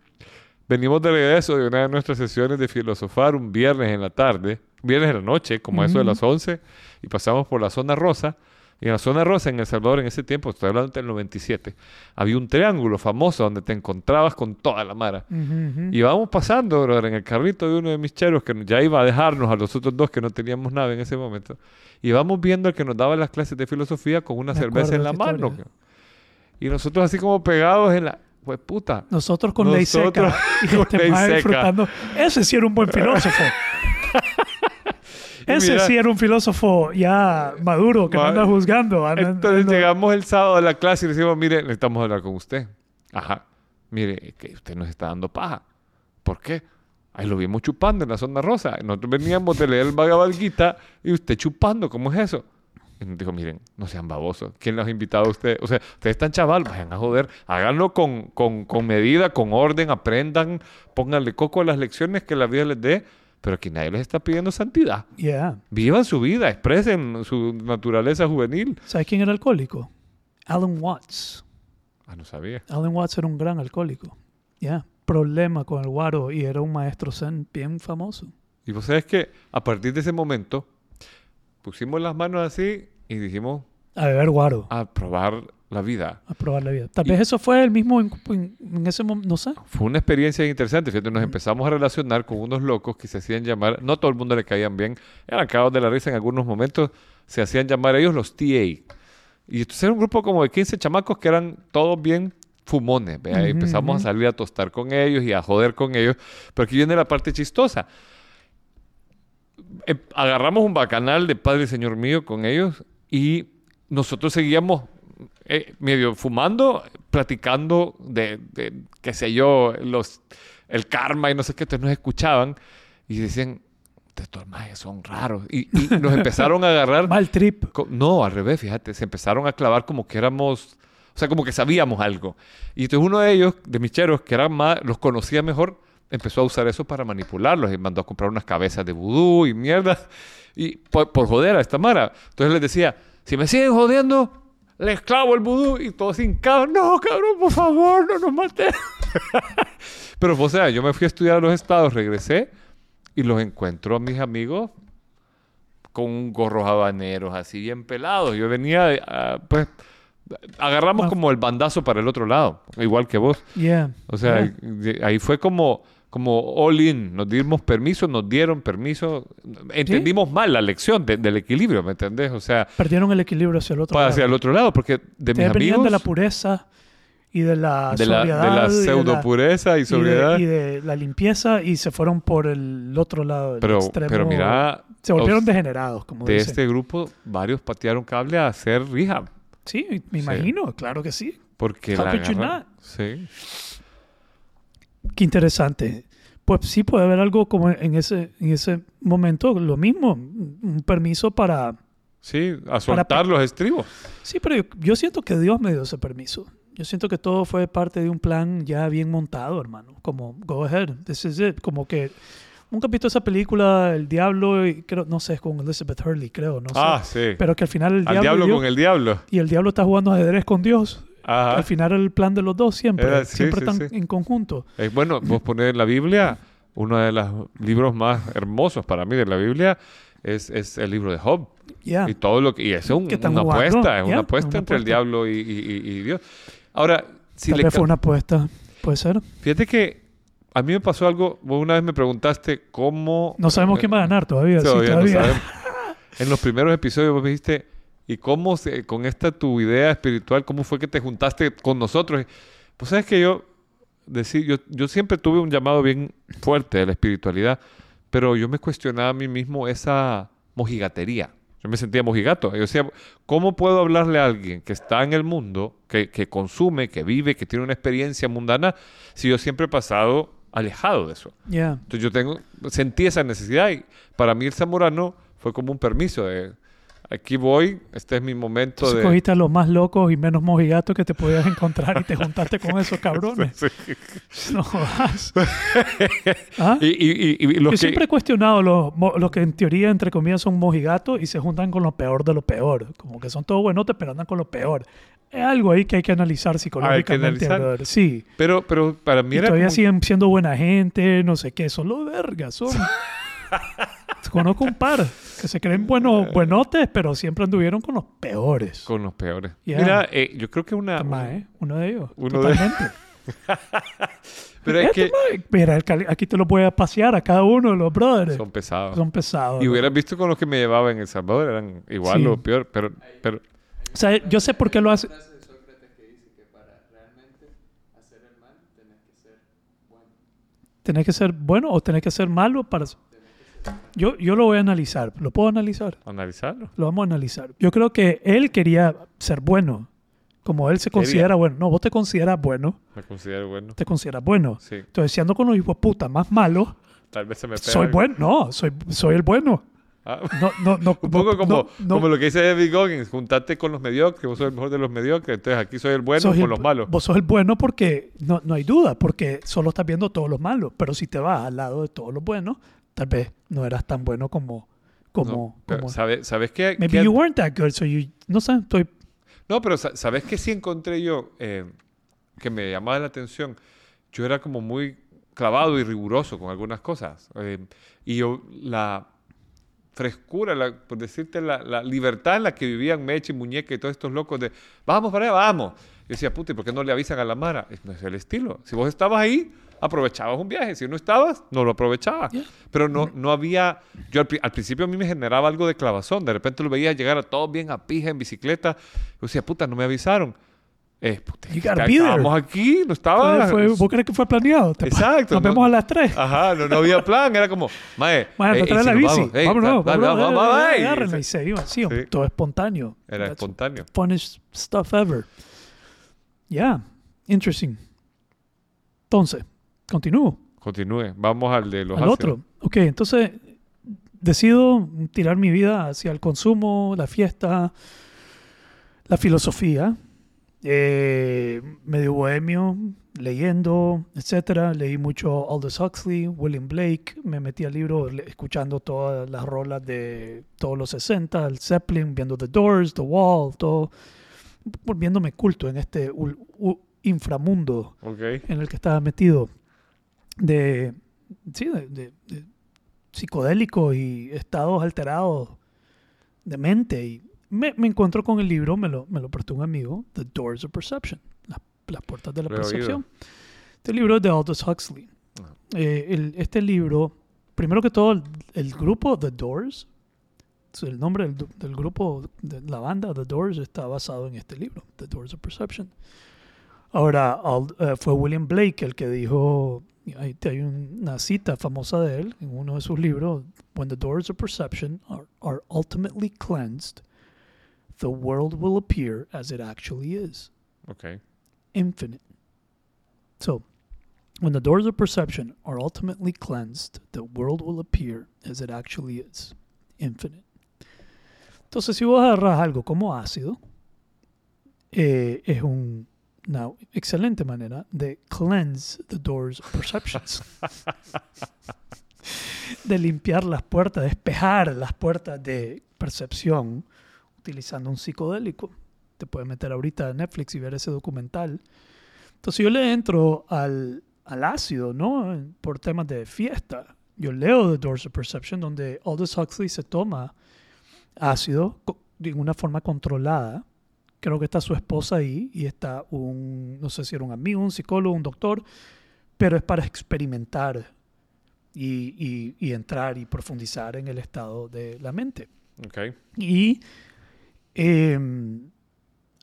venimos de regreso de una de nuestras sesiones de filosofar un viernes en la tarde, viernes en la noche, como eso de las 11, y pasamos por la zona rosa. Y en la zona rosa, en El Salvador, en ese tiempo, estoy hablando del 97, había un triángulo famoso donde te encontrabas con toda la mara. Ujú, ujú. Y íbamos pasando, brother, en el carrito de uno de mis cheros que ya iba a dejarnos a los otros dos que no teníamos nada en ese momento. Y íbamos viendo al que nos daba las clases de filosofía con una Me cerveza en la mano. historia. Y nosotros así como pegados en la... Pues puta. Nosotros con ley Nosotros seca. Y con este ley seca. disfrutando. Ese sí era un buen filósofo. Ese mira- sí era un filósofo ya maduro, que no anda juzgando. anda- Entonces anda- llegamos el sábado a la clase y le decimos, mire, necesitamos hablar con usted. Ajá. Mire, que usted nos está dando paja. ¿Por qué? Ahí lo vimos chupando en la zona rosa. Nosotros veníamos de leer el Bhagavad Gita y usted chupando. ¿Cómo es eso? Y nos dijo, miren, no sean babosos. ¿Quién los ha invitado a ustedes? O sea, ustedes están chaval, vayan a joder. Háganlo con, con, con medida, con orden, aprendan, pónganle coco a las lecciones que la vida les dé. Pero aquí nadie les está pidiendo santidad. Yeah. Vivan su vida, expresen su naturaleza juvenil. ¿Sabes quién era alcohólico? Alan Watts. Ah, no sabía. Alan Watts era un gran alcohólico. Ya. Problema con el guaro y era un maestro zen bien famoso. Y vos sabés que a partir de ese momento pusimos las manos así y dijimos A beber guaro. a probar la vida. A probar la vida. Tal Y- vez eso fue el mismo en, en- en ese momento. No sé. Fue una experiencia interesante. Fíjate, nos empezamos a relacionar con unos locos que se hacían llamar, no todo el mundo le caían bien, eran cagados de la risa en algunos momentos, se hacían llamar ellos los TA. Y entonces era un grupo como de 15 chamacos que eran todos bien fumones. Ujú, empezamos a salir a tostar con ellos y a joder con ellos. Pero aquí viene la parte chistosa. Eh, agarramos un bacanal de Padre y Señor mío con ellos y nosotros seguíamos eh, medio fumando, platicando de, de, qué sé yo, los, el karma y no sé qué, entonces nos escuchaban y decían, estos majes son raros. Y, y nos empezaron a agarrar... Mal trip. No, al revés, fíjate, se empezaron a clavar como que éramos, o sea, como que sabíamos algo. Y entonces uno de ellos, de mis cheros, que eran más, los conocía mejor, empezó a usar eso para manipularlos y mandó a comprar unas cabezas de vudú y mierda. Y por, por joder a esta mara. Entonces les decía, si me siguen jodiendo, les clavo el vudú y todos sin No, cabrón, por favor, no nos maten. Pero, o sea, yo me fui a estudiar a los estados, regresé y los encuentro a mis amigos con gorros habaneros así bien pelados. Yo venía, pues, agarramos como el bandazo para el otro lado, igual que vos. Yeah. O sea, Yeah. ahí fue como, como all in. Nos dimos permiso, nos dieron permiso. Entendimos mal la lección de- del equilibrio, ¿me entendés? O sea, Perdieron el equilibrio hacia el otro para lado. hacia el otro lado, porque de mis amigos... de la pureza y de la de la, de la y pseudo pureza y y sobriedad. Y de, la limpieza y se fueron por el otro lado. el pero, extremo. pero mira, Se volvieron os- degenerados, como de dicen. este grupo, varios patearon cable a hacer rehab. Sí, me Sí. imagino, claro que sí. Porque How la not? Sí. Qué interesante. Pues sí puede haber algo como en ese, en ese momento, lo mismo, un permiso para... Sí, a soltar los estribos. Sí, pero yo, yo siento que Dios me dio ese permiso. Yo siento que todo fue parte de un plan ya bien montado, hermano. Como, go ahead, this is it. Como que nunca he visto esa película, El Diablo, y creo, no sé, con Elizabeth Hurley, creo, no sé. Ah, sí. Pero que al final el Al diablo, diablo con el diablo. y el diablo está jugando ajedrez con Dios. Ajá. Al final el plan de los dos siempre, Era- sí, siempre sí, están sí. en conjunto. Eh, bueno, vos ponés en la Biblia, uno de los libros más hermosos para mí de la Biblia es, es el libro de Job. Ya. Y todo lo que... Y es un- una jugando, apuesta, es ya, una apuesta una entre el apuesta. diablo y, y- y- Dios. Ahora, si Tal le vez fue una apuesta, puede ser. Fíjate que a mí me pasó algo, vos una vez me preguntaste cómo... No sabemos quién va a ganar todavía. sí, Todavía no todavía. sabemos. En los primeros episodios vos me dijiste, ¿y cómo se- con esta tu idea espiritual, cómo fue que te juntaste con nosotros? Pues sabes que yo, decir, yo, yo siempre tuve un llamado bien fuerte de la espiritualidad, pero yo me cuestionaba a mí mismo esa mojigatería. Yo me sentía mojigato. Yo decía, ¿cómo puedo hablarle a alguien que está en el mundo, que, que consume, que vive, que tiene una experiencia mundana, si yo siempre he pasado alejado de eso? Ya. Entonces yo tengo, sentí esa necesidad y para mí el zamorano fue como un permiso de aquí voy, este es mi momento Entonces de... cogiste a los más locos y menos mojigatos que te podías encontrar y te juntaste con esos cabrones. Sí. No jodas. ¿Ah? Y, y, y, y los Yo que- siempre he cuestionado los, los que en teoría, entre comillas, son mojigatos y se juntan con lo peor de lo peor. Como que son todos buenotes, pero andan con lo peor. Es algo ahí que hay que analizar psicológicamente, analizar. brother. Sí. Pero, pero para mí Y era todavía como- siguen siendo buena gente, no sé qué. Son los vergas, son. Conozco un par que se creen buenos, buenotes, pero siempre anduvieron con los peores. con los peores. Mira, eh, yo creo que una... Toma, ¿eh? Uno de ellos. Uno de- totalmente. Pero es Eh, que Mira, el cali- aquí te lo voy a pasear a cada uno de los brothers. son pesados. Son pesados. Y ¿no? hubieras visto con los que me llevaba en El Salvador, eran igual Sí. o peor, pero, pero O sea, yo sé por qué lo hace. frase de Sócrates que dice que para realmente hacer el mal tenés que ser bueno. ¿Tenés que ser bueno o tenés que ser malo para...? Yo, yo lo voy a analizar. ¿Lo puedo analizar? analizarlo. Lo vamos a analizar. Yo creo que él quería ser bueno. Como él se Quería. considera bueno. No, vos te consideras bueno. Me considero bueno. Te consideras bueno. Sí, Entonces, si ando con los hijos puta más malos, tal vez se me pega. soy algo. bueno. No, soy, soy el bueno. Ah, No, no, no. un poco como, como lo que dice David Goggins, juntate con los mediocres, vos sos el mejor de los mediocres, entonces aquí soy el bueno con el- los malos. Vos sos el bueno porque no, no hay duda, porque solo estás viendo todos los malos. Pero si te vas al lado de todos los buenos, tal vez no eras tan bueno como. como, No, como ¿sabes, ¿Sabes qué? maybe qué- you weren't that good, so you. No sé, estoy. No, pero sa- ¿sabes qué sí encontré yo eh, que me llamaba la atención? Yo era como muy clavado y riguroso con algunas cosas. eh, y yo, la frescura, la- por decirte, la, la libertad en la que vivían Meche y Muñeca y todos estos locos de, vamos para allá, vamos. Yo decía, puta, ¿y por qué no le avisan a la Mara? No es el estilo. Si vos estabas ahí, aprovechabas un viaje. Si no estabas, no lo aprovechabas. Yeah. Pero no, no había... Yo al, al principio a mí me generaba algo de clavazón. De repente lo veía llegar a todos bien a pija en bicicleta. Yo decía, puta, no me avisaron. Eh, puta, estábamos aquí, no estaba... fue- ¿Vos crees que fue planeado? Te- Exacto, Nos no- vemos a las 3. Ajá, no, no había plan. Era como, mae, Bueno, eh, te trae ¿y la si bici. vamos? Ey, vámonos, vámonos, ey. agárrenla y se iban. Sí, Sí. todo espontáneo. Era That's espontáneo. funnest stuff ever. Yeah, interesting. Entonces, continúo. Continúe. Vamos al de los al ácidos. otro. Ok, entonces decido tirar mi vida hacia el consumo, la fiesta, la filosofía, eh, medio bohemio, leyendo, etcétera. Leí mucho Aldous Huxley, William Blake, me metí al libro escuchando todas las rolas de todos los 60, el Zeppelin, viendo The Doors, The Wall, todo, volviéndome culto en este inframundo Ok. en el que estaba metido de, sí, de, de- de psicodélicos y estados alterados de mente. Y me, me encuentro con el libro, me lo, me lo prestó un amigo, The Doors of Perception, las, las puertas de la percepción. Este libro es de Aldous Huxley. Ajá. Eh, el- este libro, primero que todo, el, el grupo The Doors, el nombre del, del grupo, de la banda The Doors, está basado en este libro, The Doors of Perception. Ahora, Ald- eh, fue William Blake el que dijo, hay, hay una cita famosa de él en uno de sus libros, When the doors of perception are, are ultimately cleansed, the world will appear as it actually is, Ok. infinite. So, when the doors of perception are ultimately cleansed, the world will appear as it actually is, infinite. Entonces, si vos agarras algo como ácido, eh, es un- una excelente manera de cleanse the doors of perceptions. de limpiar las puertas, despejar las puertas de percepción utilizando un psicodélico. Te puedes meter ahorita a Netflix y ver ese documental. Entonces yo le entro al, al ácido, ¿no? Por temas de fiesta. Yo leo The Doors of Perception donde Aldous Huxley se toma ácido de una forma controlada. Creo que está su esposa ahí y está un, no sé si era un amigo, un psicólogo, un doctor, pero es para experimentar y, y- y entrar y profundizar en el estado de la mente. Ok. Y em,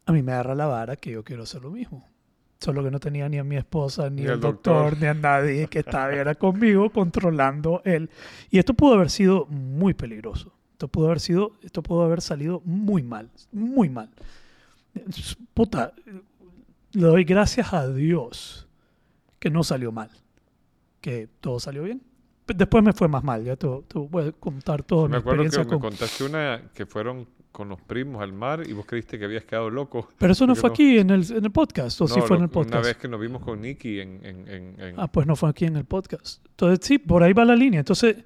a mí me agarra la vara que yo quiero hacer lo mismo. Solo que no tenía ni a mi esposa, ni, Ni al al doctor, doctor. ni a nadie que estaba era conmigo controlando él. Y esto pudo haber sido muy peligroso. Esto pudo haber sido, esto pudo haber salido muy mal, muy mal. Puta, le doy gracias a Dios que no salió mal, que todo salió bien. Después me fue más mal, ya te, te voy a contar toda mi Me acuerdo que experiencia me con... contaste una que fueron con los primos al mar y vos creíste que habías quedado loco. Pero eso no fue no- aquí en el, en el podcast, o sí No, fue en lo- el podcast. Una vez que nos vimos con Nicky en... en, en- en- Ah, pues no fue aquí en el podcast. Entonces, sí, por ahí va la línea. Entonces,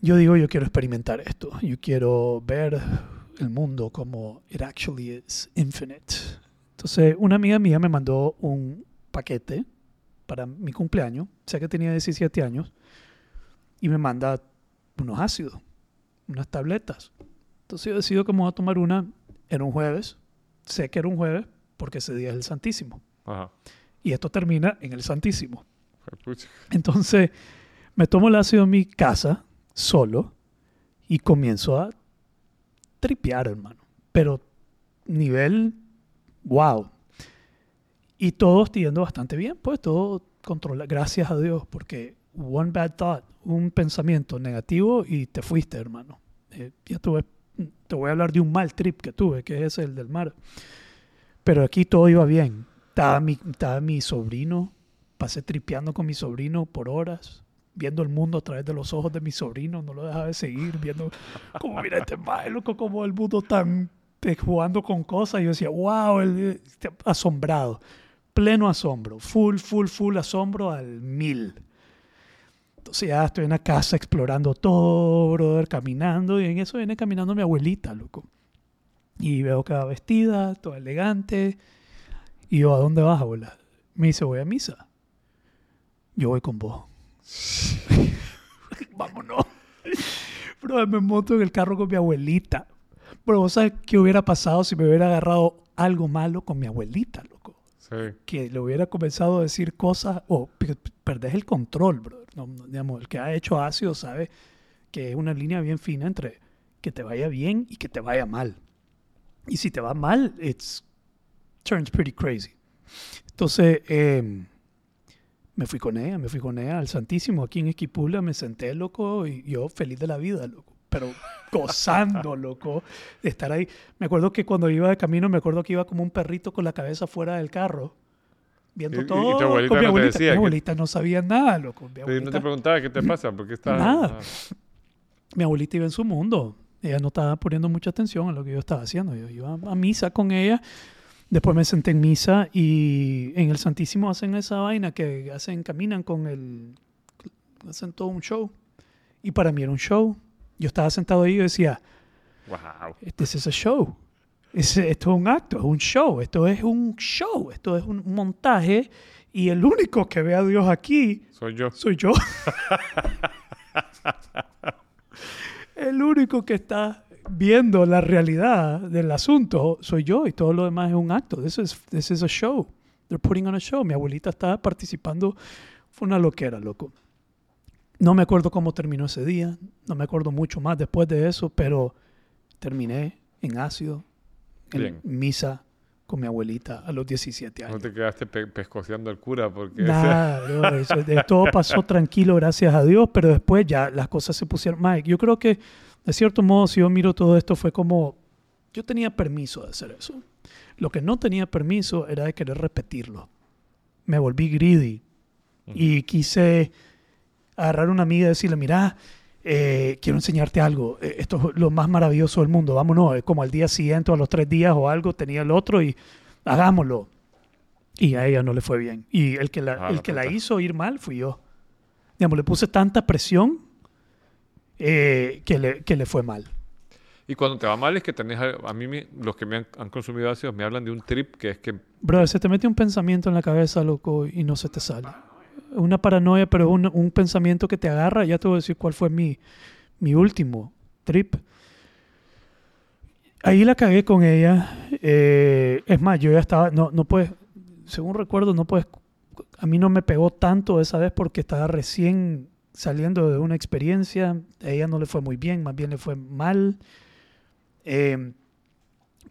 yo digo, yo quiero experimentar esto. Yo quiero ver el mundo como it actually is, infinite. Entonces, una amiga mía me mandó un paquete para mi cumpleaños. Sé que tenía 17 años. Y me manda unos ácidos, unas tabletas. Entonces, yo decido que me voy a tomar una en un jueves. Sé que era un jueves porque ese día es el Santísimo. Ajá. Y esto termina en el Santísimo. Entonces me tomo el ácido en mi casa, solo, y comienzo a tripear, hermano. Pero nivel, wow. Y todo estoy yendo bastante bien, pues todo controla, gracias a Dios, porque one bad thought, un pensamiento negativo y te fuiste, hermano. Eh, ya tuve, te voy a hablar de un mal trip que tuve, que es el del mar. Pero aquí todo iba bien. Estaba mi, estaba mi sobrino, pasé tripeando con mi sobrino por horas, viendo el mundo a través de los ojos de mi sobrino, no lo dejaba de seguir, viendo como mira este mae, loco, como el mundo tan eh, jugando con cosas. Yo decía, wow, el- eh, asombrado, pleno asombro, full, full, full asombro al mil. Entonces ya estoy en la casa explorando todo, brother, caminando, y en eso viene caminando mi abuelita, loco. Y veo que va vestida, toda elegante. Y yo, ¿a dónde vas, abuela? Me dice, voy a misa. Yo voy con vos. Vámonos. Bro, me monto en el carro con mi abuelita. Bro, ¿vos sabes qué hubiera pasado si me hubiera agarrado algo malo con mi abuelita, loco? Sí. Que le hubiera comenzado a decir cosas o p- perdés el control, bro. No, no, digamos, el que ha hecho ácido sabe que es una línea bien fina entre que te vaya bien y que te vaya mal. Y si te va mal, it's turns pretty crazy. Entonces, em, me fui con ella, me fui con ella al Santísimo aquí en Esquipula, me senté, loco, y yo feliz de la vida, loco. Pero gozando, loco, de estar ahí. Me acuerdo que cuando iba de camino, me acuerdo que iba como un perrito con la cabeza fuera del carro, viendo Y- y- y tu todo abuelita con mi no te abuelita. decía mi que- abuelita no sabía nada, loco. Mi Sí, no abuelita, te preguntaba qué te pasa, porque estás... Nada. ah, mi abuelita iba en su mundo. Ella no estaba poniendo mucha atención a lo que yo estaba haciendo. Yo iba a misa con ella. Después me senté en misa y en el Santísimo hacen esa vaina que hacen, caminan con el, hacen todo un show. Y para mí era un show. Yo estaba sentado ahí y decía, wow. this is a show. Es- esto es un acto, es un show. Esto es un show. Esto es un montaje. Y el único que ve a Dios aquí Soy yo. soy yo. El único que está viendo la realidad del asunto soy yo y todo lo demás es un acto. This is, this is a show. They're putting on a show. Mi abuelita estaba participando. Fue una loquera, loco. No me acuerdo cómo terminó ese día. No me acuerdo mucho más después de eso, pero terminé en ácido, en Bien. misa con mi abuelita a los 17 años. No te quedaste pe- pescoceando al cura porque... Nada, bro, eso- de- todo pasó tranquilo, gracias a Dios, pero después ya las cosas se pusieron. Mike, yo creo que, de cierto modo, si yo miro todo esto, fue como. Yo tenía permiso de hacer eso. Lo que no tenía permiso era de querer repetirlo. Me volví greedy y quise agarrar a una amiga y decirle: Mira, eh, quiero enseñarte algo. Eh, Esto es lo más maravilloso del mundo. Vámonos. Es como al día siguiente o a los tres días o algo, tenía el otro y hagámoslo. Y a ella no le fue bien. Y el que la, Ah, el la que la hizo ir mal fui yo. Digamos, le puse tanta presión eh, que, le, que le fue mal. Y cuando te va mal es que tenés... A a mí, me- los que me han, han consumido ácidos me hablan de un trip que es que... Bro, se te mete un pensamiento en la cabeza, loco, y no se te sale. Una paranoia, pero es un, un pensamiento que te agarra. Ya te voy a decir cuál fue mi, mi último trip. Ahí la cagué con ella. eh, es más, yo ya estaba, no, no puedes, según recuerdo, no puedes, a mí no me pegó tanto esa vez porque estaba recién saliendo de una experiencia. A ella no le fue muy bien, más bien le fue mal. Eh,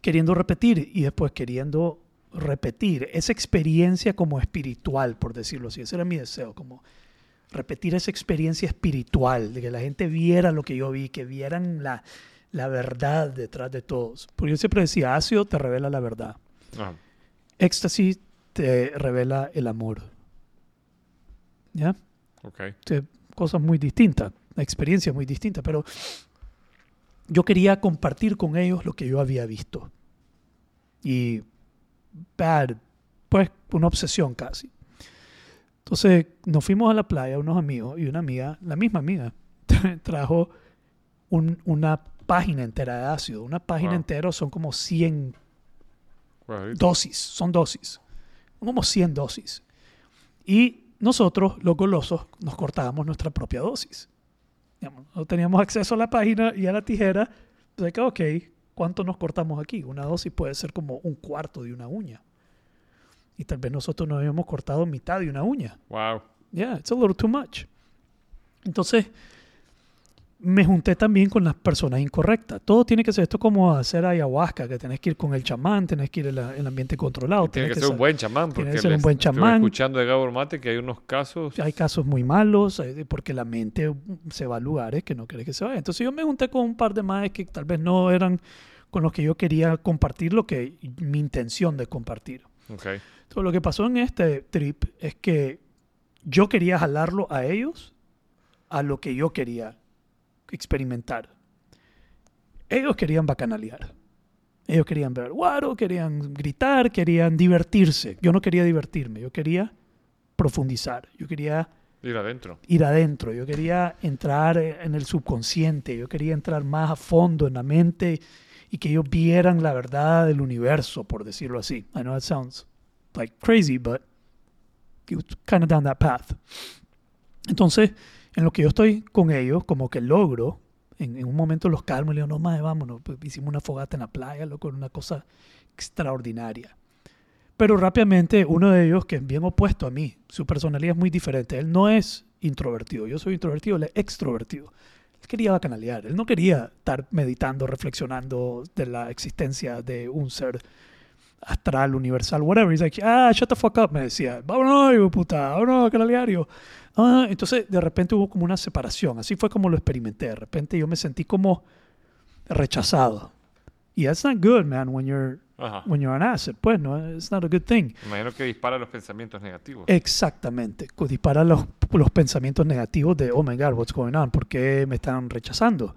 queriendo repetir y después queriendo repetir esa experiencia como espiritual, por decirlo así. Ese era mi deseo, como repetir esa experiencia espiritual, de que la gente viera lo que yo vi, que vieran la, la verdad detrás de todos. Porque yo siempre decía, ácido te revela la verdad, ah, éxtasis te revela el amor. ¿Ya? ok. Este, cosas muy distintas, experiencias muy distintas, pero yo quería compartir con ellos lo que yo había visto. Y bad, pues una obsesión casi. Entonces nos fuimos a la playa, unos amigos, y una amiga, la misma amiga, trajo un- una página entera de ácido. Una página Wow. entera son como 100 Cuadrito. dosis, son dosis. Como 100 dosis. Y nosotros, los golosos, nos cortábamos nuestra propia dosis. Digamos, no teníamos acceso a la página y a la tijera. Entonces, que, ok, ¿cuánto nos cortamos aquí? Una dosis puede ser como un cuarto de una uña. Y tal vez nosotros nos habíamos cortado mitad de una uña. Wow. Yeah, it's a little too much. Entonces, me junté también con las personas incorrectas. Todo tiene que ser esto como hacer ayahuasca, que tenés que ir con el chamán, tenés que ir en el ambiente controlado. Tiene que ser un buen chamán, tiene porque que ser un buen chamán. escuchando de Gabor Mate que hay unos casos. Hay casos muy malos, eh, porque la mente se va a lugares que no quiere que se vaya. Entonces yo me junté con un par de más que tal vez no eran con los que yo quería compartir lo que mi intención de compartir. Ok. Entonces, lo que pasó en este trip es que yo quería jalarlo a ellos a lo que yo quería experimentar. Ellos querían bacanalear. Ellos querían ver guaro, querían gritar, querían divertirse. Yo no quería divertirme, yo quería profundizar. Yo quería Ir adentro. ir adentro, yo quería entrar en el subconsciente, yo quería entrar más a fondo en la mente y que ellos vieran la verdad del universo, por decirlo así. I know that sounds like crazy, but it was kind of down that path. Entonces, en lo que yo estoy con ellos, como que logro, en, un momento los calmo y le digo, no más, vámonos. Pues hicimos una fogata en la playa, loco, una cosa extraordinaria. Pero rápidamente uno de ellos, que es bien opuesto a mí, su personalidad es muy diferente. Él no es introvertido, yo soy introvertido, él es extrovertido. Él quería bacanalear, él no quería estar meditando, reflexionando de la existencia de un ser astral, universal, whatever. He's like, ah, shut the fuck up, me decía. Vámonos, puta, vámonos, yo, "Ah". entonces, de repente hubo como una separación. Así fue como lo experimenté. De repente yo me sentí como rechazado. Y that's not good, man, when you're Ajá. when you're on acid, pues no, it's not a good thing. Imagino que dispara los pensamientos negativos. Exactamente, dispara los, los pensamientos negativos de, oh my God, what's going on, ¿por qué me están rechazando?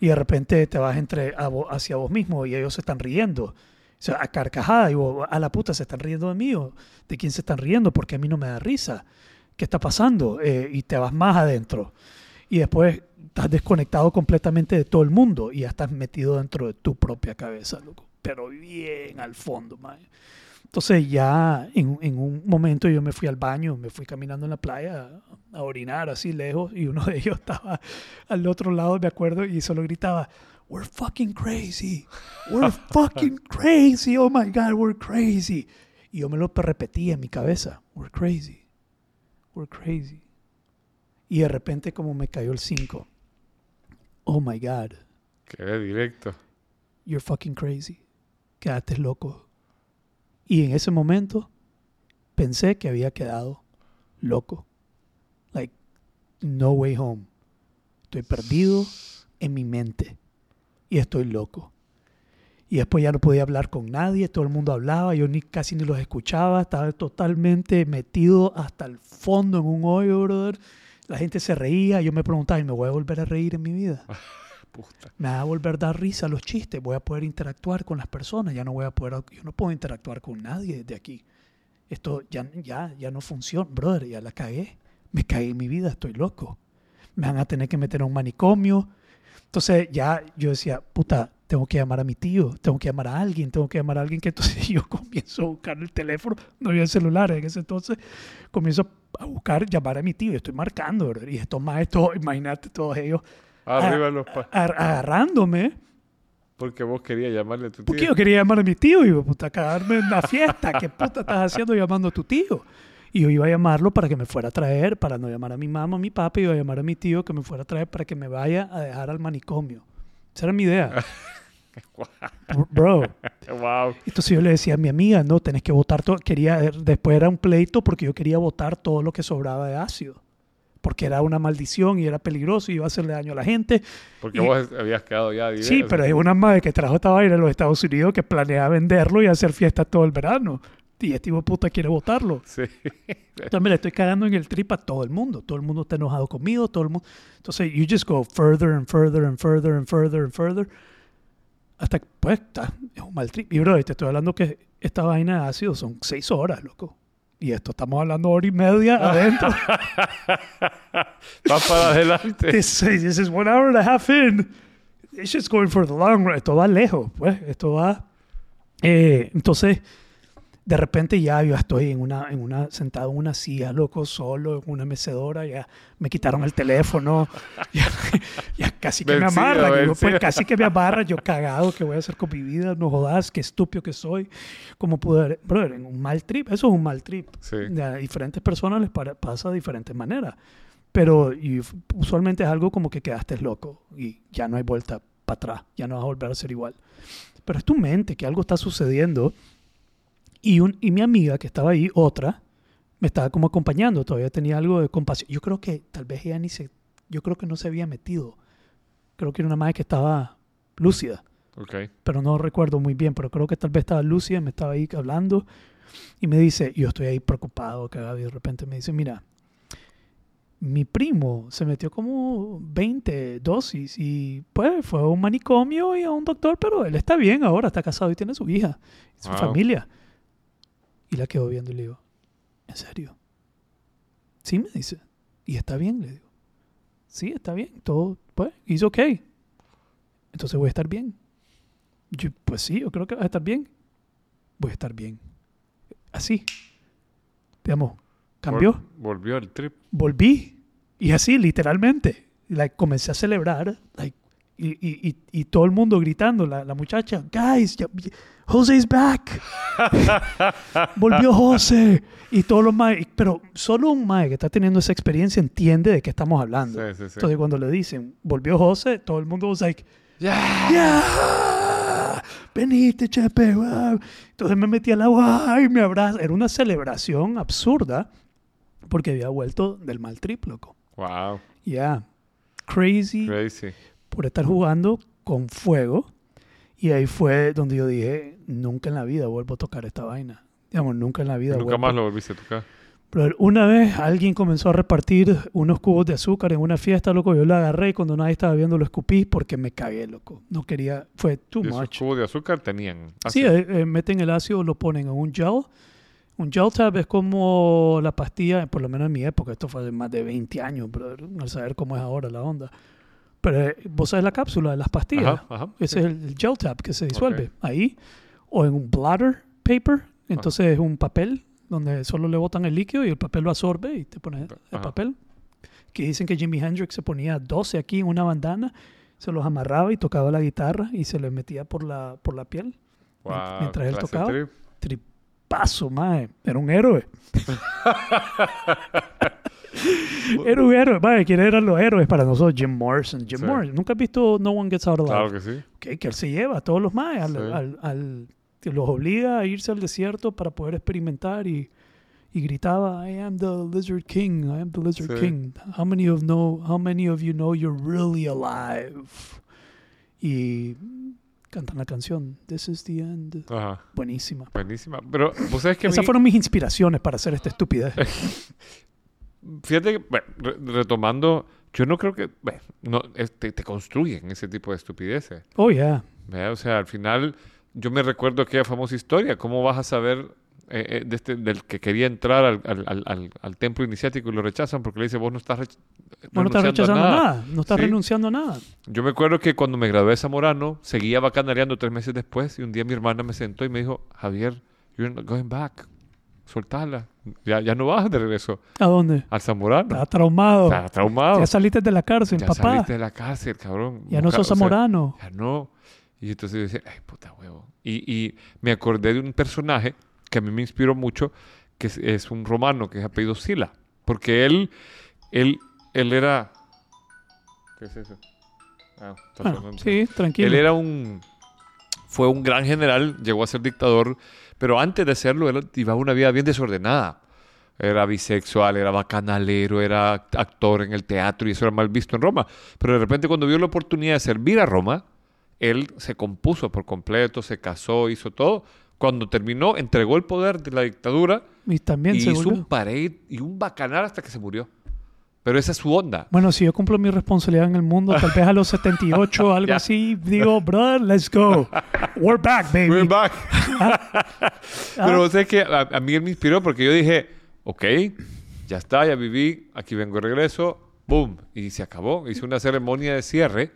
Y de repente te vas entre a hacia vos mismo y ellos se están riendo. Sea, a carcajada, vos, a la puta, se están riendo de mí, o de quién se están riendo, porque a mí no me da risa. ¿Qué está pasando? Eh, y te vas más adentro. Y después estás desconectado completamente de todo el mundo y ya estás metido dentro de tu propia cabeza, loco. Pero bien al fondo, man. Entonces ya en, en un momento yo me fui al baño, me fui caminando en la playa a, a orinar así lejos y uno de ellos estaba al otro lado, me acuerdo, y solo gritaba, We're fucking crazy. We're fucking crazy. Oh my God, we're crazy. Y yo me lo repetía en mi cabeza, We're crazy. We're crazy. Y de repente como me cayó el 5. Oh my God, Quedé directo. you're fucking crazy. Quédate loco. Y en ese momento pensé que había quedado loco. Like, no way home. Estoy perdido en mi mente. Y estoy loco. Y después ya no podía hablar con nadie, todo el mundo hablaba, yo ni casi ni los escuchaba, estaba totalmente metido hasta el fondo en un hoyo, brother. La gente se reía, yo me preguntaba, ¿y me voy a volver a reír en mi vida? Puta. me va a volver a dar risa los chistes, voy a poder interactuar con las personas, ya no voy a poder, yo no puedo interactuar con nadie de aquí. Esto ya, ya, ya no funciona, brother, ya la cagué, me caí en mi vida, estoy loco. Me van a tener que meter a un manicomio. Entonces ya yo decía, puta, tengo que llamar a mi tío, tengo que llamar a alguien, tengo que llamar a alguien que entonces yo comienzo a buscar el teléfono, no había celulares en ese entonces, comienzo a buscar, llamar a mi tío, estoy marcando, brother, y estos más, esto, imagínate todos ellos Arriba los pa- agar- agarrándome Porque vos querías llamarle a tu tío. porque yo quería llamar a mi tío y puta, cagarme en la fiesta. ¿Qué puta estás haciendo llamando a tu tío? Y yo iba a llamarlo para que me fuera a traer, para no llamar a mi mamá, a mi papá, iba a llamar a mi tío que me fuera a traer para que me vaya a dejar al manicomio. Esa era mi idea. Bro. wow. Entonces yo le decía a mi amiga, no, tenés que votar todo. Quería, después era un pleito porque yo quería votar todo lo que sobraba de ácido. Porque era una maldición y era peligroso y iba a hacerle daño a la gente. Porque Y- vos habías quedado ya. Sí, pero es una madre que trajo esta vaina a los Estados Unidos que planea venderlo y hacer fiestas todo el verano. Y este hijo de puta quiere votarlo. Sí. Entonces me le estoy cagando en el trip a todo el mundo. Todo el mundo está enojado conmigo, todo el mundo. Entonces, you just go further and further and further and further and further. Hasta que, pues, está, es un mal trip. Y, bro, te estoy hablando que esta vaina de ácido son seis horas, loco. Y esto estamos hablando hora y media adentro. Va para adelante. this, this is one hour and a half in. It's just going for the long run. Esto va lejos, pues. Esto va. Eh, entonces, de repente ya yo estoy en una, en una, sentado en una silla, loco, solo, en una mecedora. Ya me quitaron el teléfono. ya, ya casi que me Vencido, amarra. yo, pues, casi que me amarra. Yo cagado, ¿qué voy a hacer con mi vida? No jodas, qué estúpido que soy. ¿Cómo pude Brother, en un mal trip. Eso es un mal trip. Sí. A diferentes personas les para- pasa de diferentes maneras. Pero y usualmente es algo como que quedaste loco y ya no hay vuelta para atrás, ya no vas a volver a ser igual. Pero es tu mente que algo está sucediendo y, un, y mi amiga que estaba ahí, otra, me estaba como acompañando, todavía tenía algo de compasión. Yo creo que tal vez ella ni se, yo creo que no se había metido. Creo que era una madre que estaba lúcida Ok. pero no recuerdo muy bien, pero creo que tal vez estaba Lucia, me estaba ahí hablando y me dice, yo estoy ahí preocupado, cagado, y de repente me dice, mira, mi primo se metió como 20 dosis y pues fue a un manicomio y a un doctor, pero él está bien ahora, está casado y tiene su hija, su Wow. familia. Y la quedo viendo y le digo, ¿en serio? Sí, me dice. ¿Y está bien? Le digo. Sí, está bien. Todo, pues, he's okay. Entonces voy a estar bien. Yo, pues sí, yo creo que vas a estar bien. Voy a estar bien. Así. Digamos, cambió. Vol- volvió al trip. Volví. Y así, literalmente. Like, comencé a celebrar. Like, y, y, y, y todo el mundo gritando. La, la muchacha, guys, ya- Jose's back. Volvió José. Y todos los maes. Pero solo un mae que está teniendo esa experiencia entiende de qué estamos hablando. Sí, sí, sí. Entonces, cuando le dicen, volvió José, todo el mundo was like, ¡Ya! ¡Ya! Veniste, Chepe. wow". Entonces me metí al agua y me abraza. Era una celebración absurda porque había vuelto del mal trip, loco. Wow. Ya. Crazy Crazy. Por estar jugando con fuego. Y ahí fue donde yo dije, nunca en la vida vuelvo a tocar esta vaina. Digamos, nunca en la vida Nunca vuelvo más lo volviste a tocar. pero una vez alguien comenzó a repartir unos cubos de azúcar en una fiesta, loco. Yo lo agarré y cuando nadie estaba viendo lo escupí porque me cagué, loco. No quería, fue too Y esos much. cubos de azúcar tenían. Sí, ácido. eh, eh, meten el ácido, lo ponen en un gel. Un gel tab es como la pastilla, por lo menos en mi época, esto fue hace más de 20 años, al saber cómo es ahora la onda. Pero eh, vos sabes la cápsula de las pastillas. Ajá, ajá. Ese es el gel tab que se disuelve ahí. O en un bladder paper. Entonces es un papel donde solo le botan el líquido y el papel lo absorbe y te pones el papel. Que dicen que Jimi Hendrix se ponía 12 aquí en una bandana, se los amarraba y tocaba la guitarra y se les metía por la, por la piel. Wow, mientras él tocaba. trip. Tripazo, mae. Era un héroe. Era un héroe. Mae, ¿quiénes eran los héroes para nosotros? Jim Morrison. Jim Sí. Morrison. ¿Nunca has visto No One Gets Out Alive? Claro que sí. que, que él se lleva a todos los maes, al, Sí. al- los obliga a irse al desierto para poder experimentar y, y gritaba, I am the Lizard King, I am the Lizard Sí. King. How many of know, how many of you know you're really alive? Y cantan la canción, This is the end. Ajá. Buenísima. Buenísima. Pero, ¿vos sabés que Esas mí- fueron mis inspiraciones para hacer esta estupidez. Fíjate que, bueno, re- retomando, yo no creo que, bueno, no, te, te construyen ese tipo de estupideces. Oh, yeah. ¿verdad? O sea, al final, yo me recuerdo aquella famosa historia. ¿Cómo vas a saber eh, eh, de este, del que quería entrar al, al- al- templo iniciático y lo rechazan porque le dice, vos no estás rech- Vos no estás rechazando nada. no estás Sí. renunciando a nada. Yo me acuerdo que cuando me gradué de Zamorano, seguía bacanareando tres meses después y un día mi hermana me sentó y me dijo, Javier, you're not going back. Soltala. Ya, ya no vas de regreso ¿A dónde? al Zamorano. Estás traumado. Estás traumado. Ya saliste de la cárcel, Ya papá. saliste de la cárcel, cabrón. Ya no sos o sea, zamorano. ya no. Y entonces yo decía, ay, puta huevo. Y, y me acordé de un personaje que a mí me inspiró mucho, que es, es un romano, que es apellido Sila. Porque él, él, él era... ¿Qué es eso? Ah, está Bueno, sonando. sí, tranquilo. Él era un... Fue un gran general, llegó a ser dictador, pero antes de serlo, él llevaba una vida bien desordenada. Era bisexual, era bacanalero, era actor en el teatro y eso era mal visto en Roma. Pero de repente cuando vio la oportunidad de servir a Roma, él se compuso por completo, se casó, hizo todo Cuando terminó, entregó el poder de la dictadura Y también y se hizo volvió. un parade y un bacanal hasta que se murió. Pero esa es su onda. Bueno, si yo cumplo mi responsabilidad en el mundo, tal vez a los 78 algo Ya. así, digo, brother, let's go. We're back, baby. We're back. Ah. Pero sé que a, a mí él me inspiró porque yo dije, ok, ya está, ya viví, aquí vengo de regreso, boom, y se acabó. Hice una ceremonia de cierre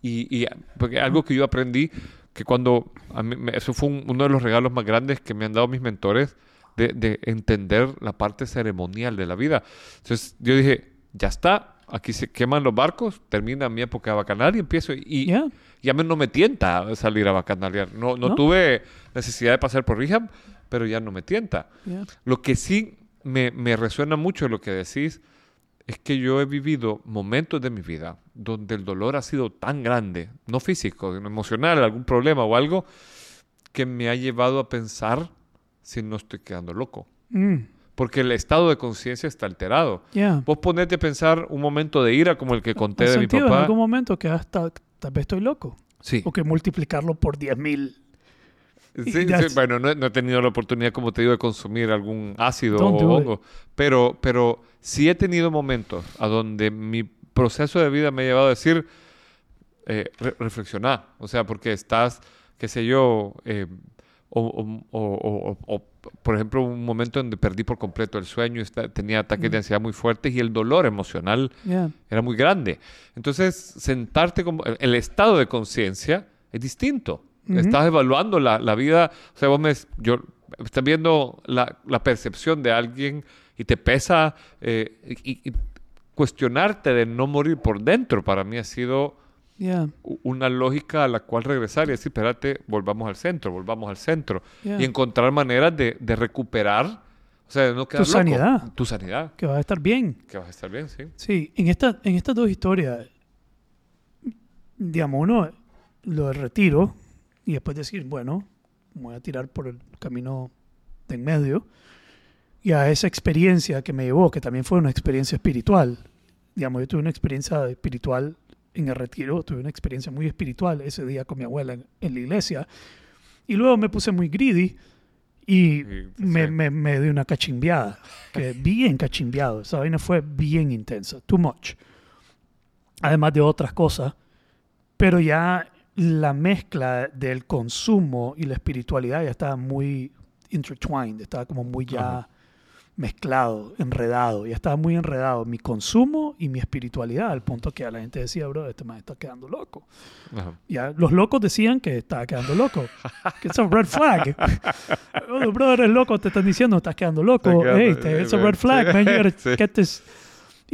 y, y porque algo que yo aprendí, que cuando, a mí eso fue un- uno de los regalos más grandes que me han dado mis mentores, de, de entender la parte ceremonial de la vida. Entonces yo dije, ya está, aquí se queman los barcos, termina mi época bacanal y empiezo. Y Yeah. ya me, no me tienta salir a bacanalear. No, no, ¿No? tuve necesidad de pasar por rehab, pero ya no me tienta. Yeah. Lo que sí me, me resuena mucho lo que decís es que yo he vivido momentos de mi vida donde el dolor ha sido tan grande, no físico, sino emocional, algún problema o algo, que me ha llevado a pensar si no estoy quedando loco. Mm, Porque el estado de conciencia está alterado. yeah. Vos ponete a pensar un momento de ira como el que conté ¿Has de mi sentido en papá. algún momento que hasta tal vez estoy loco? Sí. O que multiplicarlo por 10 mil. Sí, sí, bueno, no, he- no he tenido la oportunidad, como te digo, de consumir algún ácido Don't o hongo. Pero, pero sí he tenido momentos a donde mi proceso de vida me ha llevado a decir, eh, re- reflexionar. O sea, porque estás, qué sé yo, eh, o, o- o- o- por ejemplo, un momento donde perdí por completo el sueño, tenía ataques de ansiedad muy fuertes y el dolor emocional Yeah. era muy grande. Entonces, sentarte como... El estado de conciencia es distinto. Estás evaluando la, la vida... O sea, vos me... Yo, estás viendo la, la percepción de alguien y te pesa... eh, y, y cuestionarte de no morir por dentro para mí ha sido Yeah. una lógica a la cual regresar y decir, espérate, volvamos al centro, volvamos al centro. Yeah. Y encontrar maneras de, de recuperar... O sea, de no loco. sanidad. Tu sanidad. Que vas a estar bien. Que vas a estar bien, sí. Sí, en, esta, en estas dos historias, digamos, uno lo del retiro y después decir, bueno, voy a tirar por el camino de en medio y a esa experiencia que me llevó, que también fue una experiencia espiritual. Digamos, yo tuve una experiencia espiritual en el retiro, tuve una experiencia muy espiritual ese día con mi abuela en, en la iglesia y luego me puse muy greedy y me, me, me di una cachimbiada, que bien cachimbiado. Esa vaina fue bien intensa, too much. Además de otras cosas, pero ya la mezcla del consumo y la espiritualidad ya estaba muy intertwined, estaba como muy ya Ajá. mezclado, enredado, ya estaba muy enredado mi consumo y mi espiritualidad, al punto que a la gente decía, bro, este man está quedando loco. Ajá. Ya, los locos decían que estaba quedando loco. Que es un red flag. oh, bro, eres loco, te están diciendo, estás quedando loco. Hey, it's a red flag, man. You gotta get this.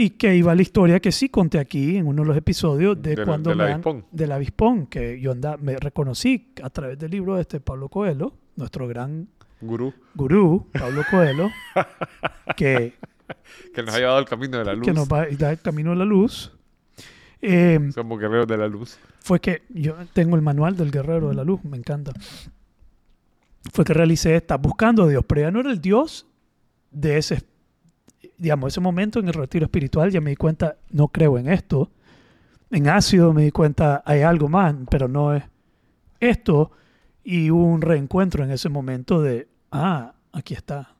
Y que iba la historia que sí conté aquí en uno de los episodios de, De cuando del dan- avispón. del avispón, que yo anda, me reconocí a través del libro de este Pablo Coelho, nuestro gran Gurú. gurú, Pablo Coelho, que, Que nos ha llevado al camino de la luz. que nos va a dar el camino a la luz. Eh, Somos guerreros de la luz. fue que yo tengo el manual del guerrero de la luz, me encanta. Fue que realicé esta, buscando a Dios, pero ya no era el Dios de ese, digamos, ese momento en el retiro espiritual, ya me di cuenta, no creo en esto. En ácido me di cuenta, hay algo más, pero no es esto. Y hubo un reencuentro en ese momento de, ah, aquí está.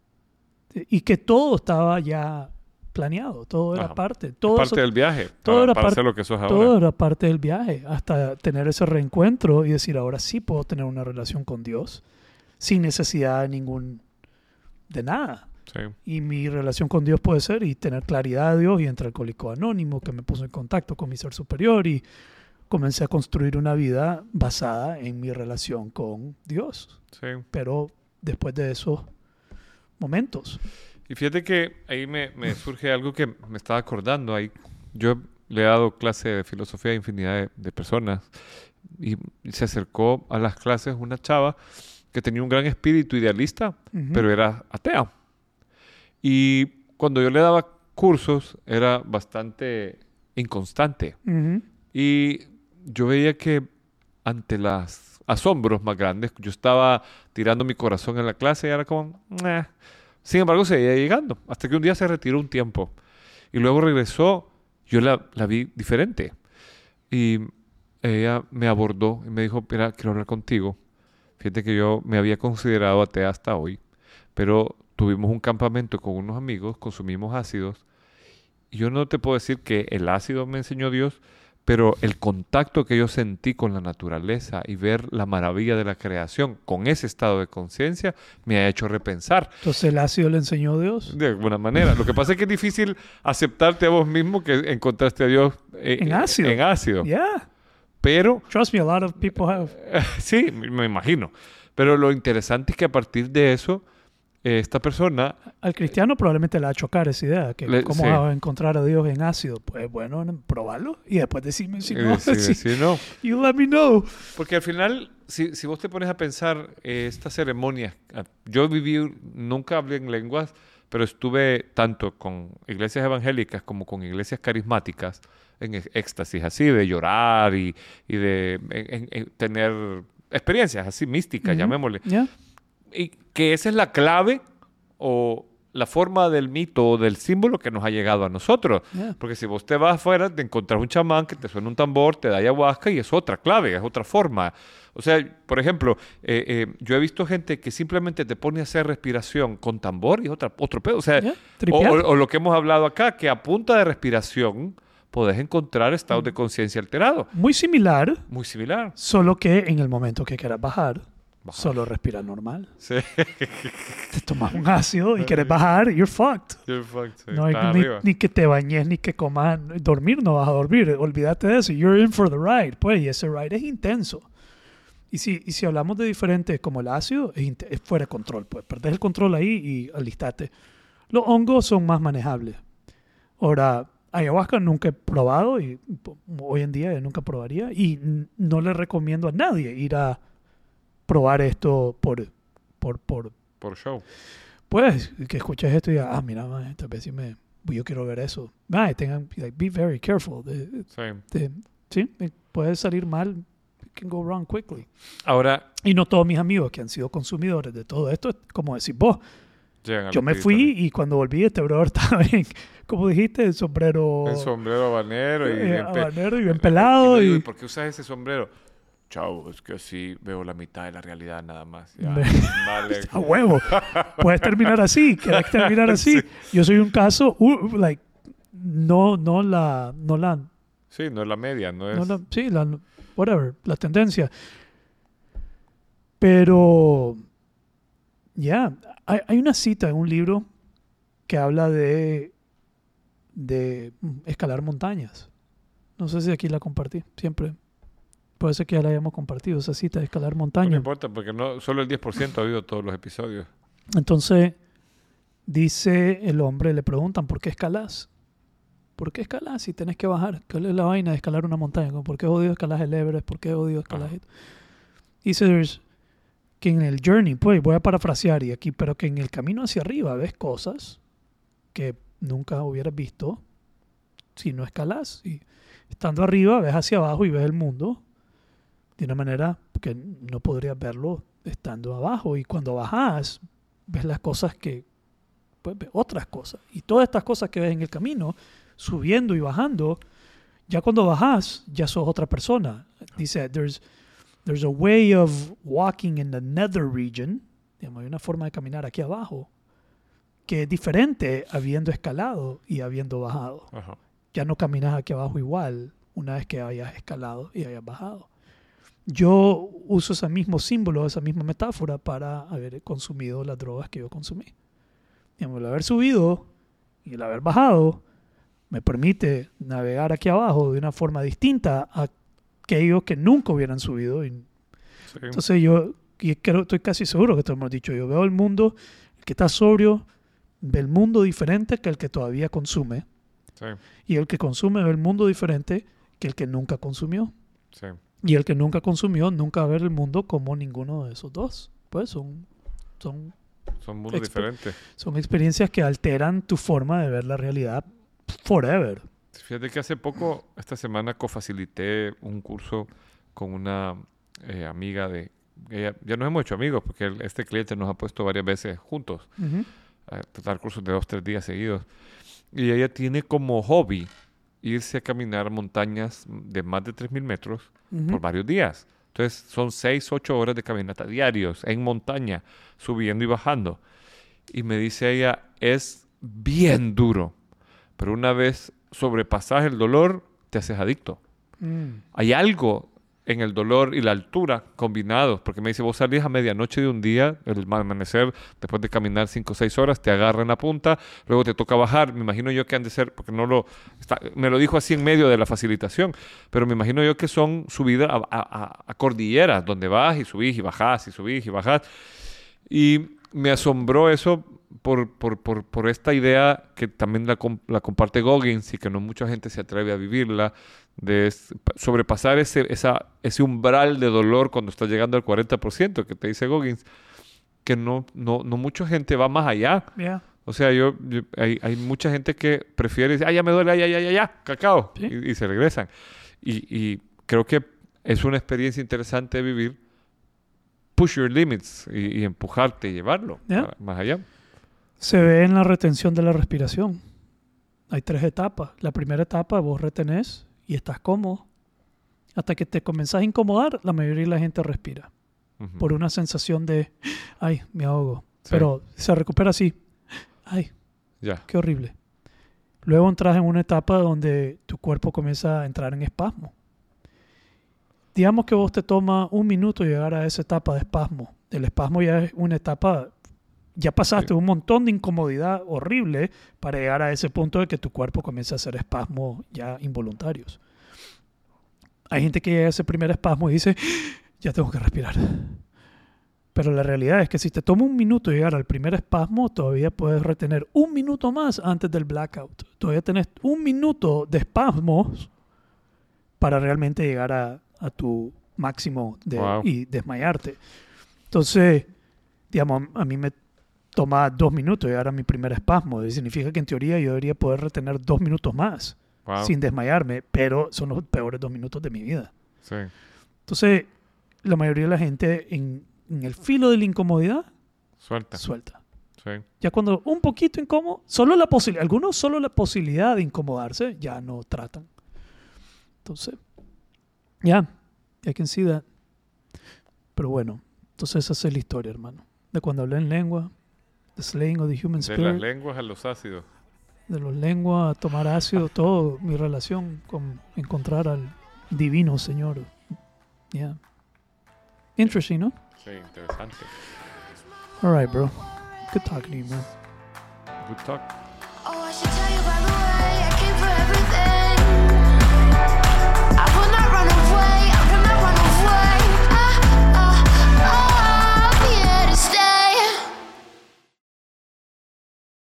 Y que todo estaba ya planeado, todo era Ajá. parte, todo parte eso- del viaje. todo para, era para par- hacer lo que ahora. todo era parte del viaje, hasta tener ese reencuentro y decir, ahora sí puedo tener una relación con Dios sin necesidad de ningún, de nada. Sí. Y mi relación con Dios puede ser y tener claridad de Dios y entre alcohólico anónimo que me puso en contacto con mi ser superior y comencé a construir una vida basada en mi relación con Dios. sí. Pero después de esos momentos. Y fíjate que ahí me, me surge algo que me estaba acordando. Ahí yo le he dado clase de filosofía a infinidad de, de personas y se acercó a las clases una chava que tenía un gran espíritu idealista, Ujú. pero era atea. Y cuando yo le daba cursos era bastante inconstante. Y yo veía que ante los asombros más grandes, yo estaba tirando mi corazón en la clase y era como, "Meh". sin embargo, seguía llegando, hasta que un día se retiró un tiempo y luego regresó, yo la, la vi diferente y ella me abordó y me dijo, mira, quiero hablar contigo Fíjate que yo me había considerado atea hasta hoy, pero tuvimos un campamento con unos amigos, consumimos ácidos. Y yo no te puedo decir que el ácido me enseñó Dios, pero el contacto que yo sentí con la naturaleza y ver la maravilla de la creación con ese estado de conciencia me ha hecho repensar Entonces el ácido le enseñó Dios. de alguna manera. Lo que pasa es que es difícil aceptarte a vos mismo que encontraste a Dios eh, En eh, ácido. En ácido. Yeah. Pero Trust me, a lot of people have. sí, me imagino. Pero lo interesante es que a partir de eso, esta persona, Al cristiano probablemente le va a chocar esa idea, que Le- cómo sí. va a encontrar a Dios en ácido. Pues bueno, probarlo y después decirme si no. eh, sí, si- sí, no. You let me know. Porque al final, si, si vos te pones a pensar eh, estas ceremonias, ah, yo viví, nunca hablé en lenguas, pero estuve tanto con iglesias evangélicas como con iglesias carismáticas en ex- éxtasis así, de llorar y, y de en- en- en tener experiencias así místicas, Ujú. llamémosle. Yeah. Y que esa es la clave o la forma del mito o del símbolo que nos ha llegado a nosotros. Yeah. Porque si vos te vas afuera, te encontrás un chamán que te suena un tambor, te da ayahuasca y es otra clave, es otra forma. O sea, por ejemplo, eh, eh, yo he visto gente que simplemente te pone a hacer respiración con tambor y es otra, otro pedo. O sea, Yeah, o, o- o lo que hemos hablado acá, que a punta de respiración podés encontrar estados de conciencia alterados. Muy similar, Muy similar. solo que en el momento que quieras bajar, Bajar. solo respira normal. Sí. Te tomas un ácido y quieres bajar, you're fucked. You're fucked, sí, No hay ni, ni que te bañes, ni que comas. Dormir no vas a dormir. Olvídate de eso. You're in for the ride. Pues, y ese ride es intenso. Y si, y si hablamos de diferentes, como el ácido, es, es fuera de control. Pues perdés el control ahí y alistate. Los hongos son más manejables. Ahora, ayahuasca nunca he probado y hoy en día yo nunca probaría. Y no le recomiendo a nadie ir a probar esto por, por, por, Por show. pues que escuches esto y digas, ah, mira, man, tal vez sí me, yo quiero ver eso. Mae, tengan, like, be very careful. De, Sí. de- sí, eh, puede salir mal, it can go wrong quickly. Ahora, Y no todos mis amigos que han sido consumidores de todo esto, como decís vos, yo me fui y cuando volví este brother estaba en, como dijiste, el sombrero En sombrero habanero y eh, bien habanero y bien Y pelado. ¿y por qué usas ese sombrero? Chao, es que así veo la mitad de la realidad nada más. Ya, Ve- vale. a huevo. Puedes terminar así, querés terminar así. Yo soy un caso, uh, like, no, no la, no la Sí, no es la media, no es... No, sí, la, whatever, la tendencia. Pero, ya, hay, hay una cita en un libro que habla de, de escalar montañas. No sé si aquí la compartí, siempre. Puede ser que ya la hayamos compartido, esa cita de escalar No montañas. importa, porque no, solo el 10% ha oído todos los episodios. Entonces, dice el hombre, le preguntan, ¿por qué escalas? ¿Por qué escalas si tenés que bajar? ¿Cuál es la vaina de escalar una montaña? ¿Por qué odio escalar el Everest? ¿Por qué odio escalar esto? Dice que en el journey, pues voy a parafrasear y aquí, pero que en el camino hacia arriba ves cosas que nunca hubieras visto si no escalas. Y estando arriba ves hacia abajo y ves el mundo de una manera que no podrías verlo estando abajo. Y cuando bajas, ves las cosas que, pues ves otras cosas. Y todas estas cosas que ves en el camino, subiendo y bajando, ya cuando bajas, ya sos otra persona. Dice, there's, there's a way of walking in the nether region, digamos, hay una forma de caminar aquí abajo, que es diferente habiendo escalado y habiendo bajado. Ajá. Ya no caminas aquí abajo igual una vez que hayas escalado y hayas bajado. Yo uso ese mismo símbolo, esa misma metáfora para haber consumido las drogas que yo consumí. Digamos, el haber subido y el haber bajado me permite navegar aquí abajo de una forma distinta a aquellos que nunca hubieran subido. Y Sí. entonces yo y creo, estoy casi seguro que te hemos dicho, yo veo el mundo, el que está sobrio, ve el mundo diferente que el que todavía consume. Sí, Y el que consume ve el mundo diferente que el que nunca consumió. sí. Y el que nunca consumió nunca va a ver el mundo como ninguno de esos dos. Pues son, son, Son mundos diferentes. son experiencias que alteran tu forma de ver la realidad forever. Fíjate que hace poco, esta semana, cofacilité un curso con una eh, amiga de... ella- ya nos hemos hecho amigos porque el- este cliente nos ha puesto varias veces juntos Ujú. a tratar cursos de dos, tres días seguidos. Y ella tiene como hobby irse a caminar montañas de más de 3.000 metros Por varios días. Entonces son 6, 8 horas de caminata diarios en montaña, subiendo y bajando. Y me dice ella, es bien duro, pero una vez sobrepasas el dolor, te haces adicto. Mm. Hay algo en el dolor y la altura combinados, porque me dice, vos salís a medianoche de un día, el amanecer, después de caminar 5 o 6 horas, te agarra en la punta, luego te toca bajar, me imagino yo que han de ser, porque no lo, está- me lo dijo así en medio de la facilitación, pero me imagino yo que son subidas a, a- a- cordilleras, donde vas y subís y bajás y subís y bajás. Y me asombró eso por, por, por, por esta idea que también la, com- la comparte Goggins y que no mucha gente se atreve a vivirla, de sobrepasar ese, esa, ese umbral de dolor cuando estás llegando al 40%, que te dice Goggins, que no, no, no mucha gente va más allá. Yeah. O sea, yo, yo- hay, hay mucha gente que prefiere decir, ah, ya me duele, ya, ya, ya, ya, cacao, Sí. y, y se regresan. Y, y creo que es una experiencia interesante de vivir, push your limits y, y empujarte y llevarlo Ya. a- más allá. Se ve en la retención de la respiración. Hay tres etapas. La primera etapa vos retenés y estás cómodo. Hasta que te comenzás a incomodar, la mayoría de la gente respira. Ujú. Por una sensación de, ay, me ahogo. Sí. Pero se recupera así. Ay, Ya, qué horrible. Luego entras en una etapa donde tu cuerpo comienza a entrar en espasmo. Digamos que vos te toma un minuto llegar a esa etapa de espasmo. El espasmo ya es una etapa, ya pasaste Sí. un montón de incomodidad horrible para llegar a ese punto de que tu cuerpo comienza a hacer espasmos ya involuntarios. Hay gente que llega a ese primer espasmo y dice, ya tengo que respirar. Pero la realidad es que si te toma un minuto llegar al primer espasmo, todavía puedes retener un minuto más antes del blackout. Todavía tenés un minuto de espasmos para realmente llegar a, a tu máximo de- Wow. y desmayarte. Entonces, digamos, a mí me toma dos minutos llegar a mi primer espasmo. Y significa que en teoría yo debería poder retener dos minutos más wow, sin desmayarme, pero son los peores dos minutos de mi vida. sí, Entonces, la mayoría de la gente en, en el filo de la incomodidad suelta, suelta. sí, Ya cuando un poquito incómodo, solo la posibilidad, algunos solo la posibilidad de incomodarse, ya no tratan. Entonces, ya, I can see that. Pero bueno, entonces esa es la historia, hermano. De cuando hablé en lengua, the slaying of the human de las spirit, lenguas a los ácidos. de los lenguas, a tomar ácido, todo, mi relación con encontrar al divino Señor. Yeah. Interesting, ¿no? Sí, interesante. All right, bro. Good talking to you, man. Good talk.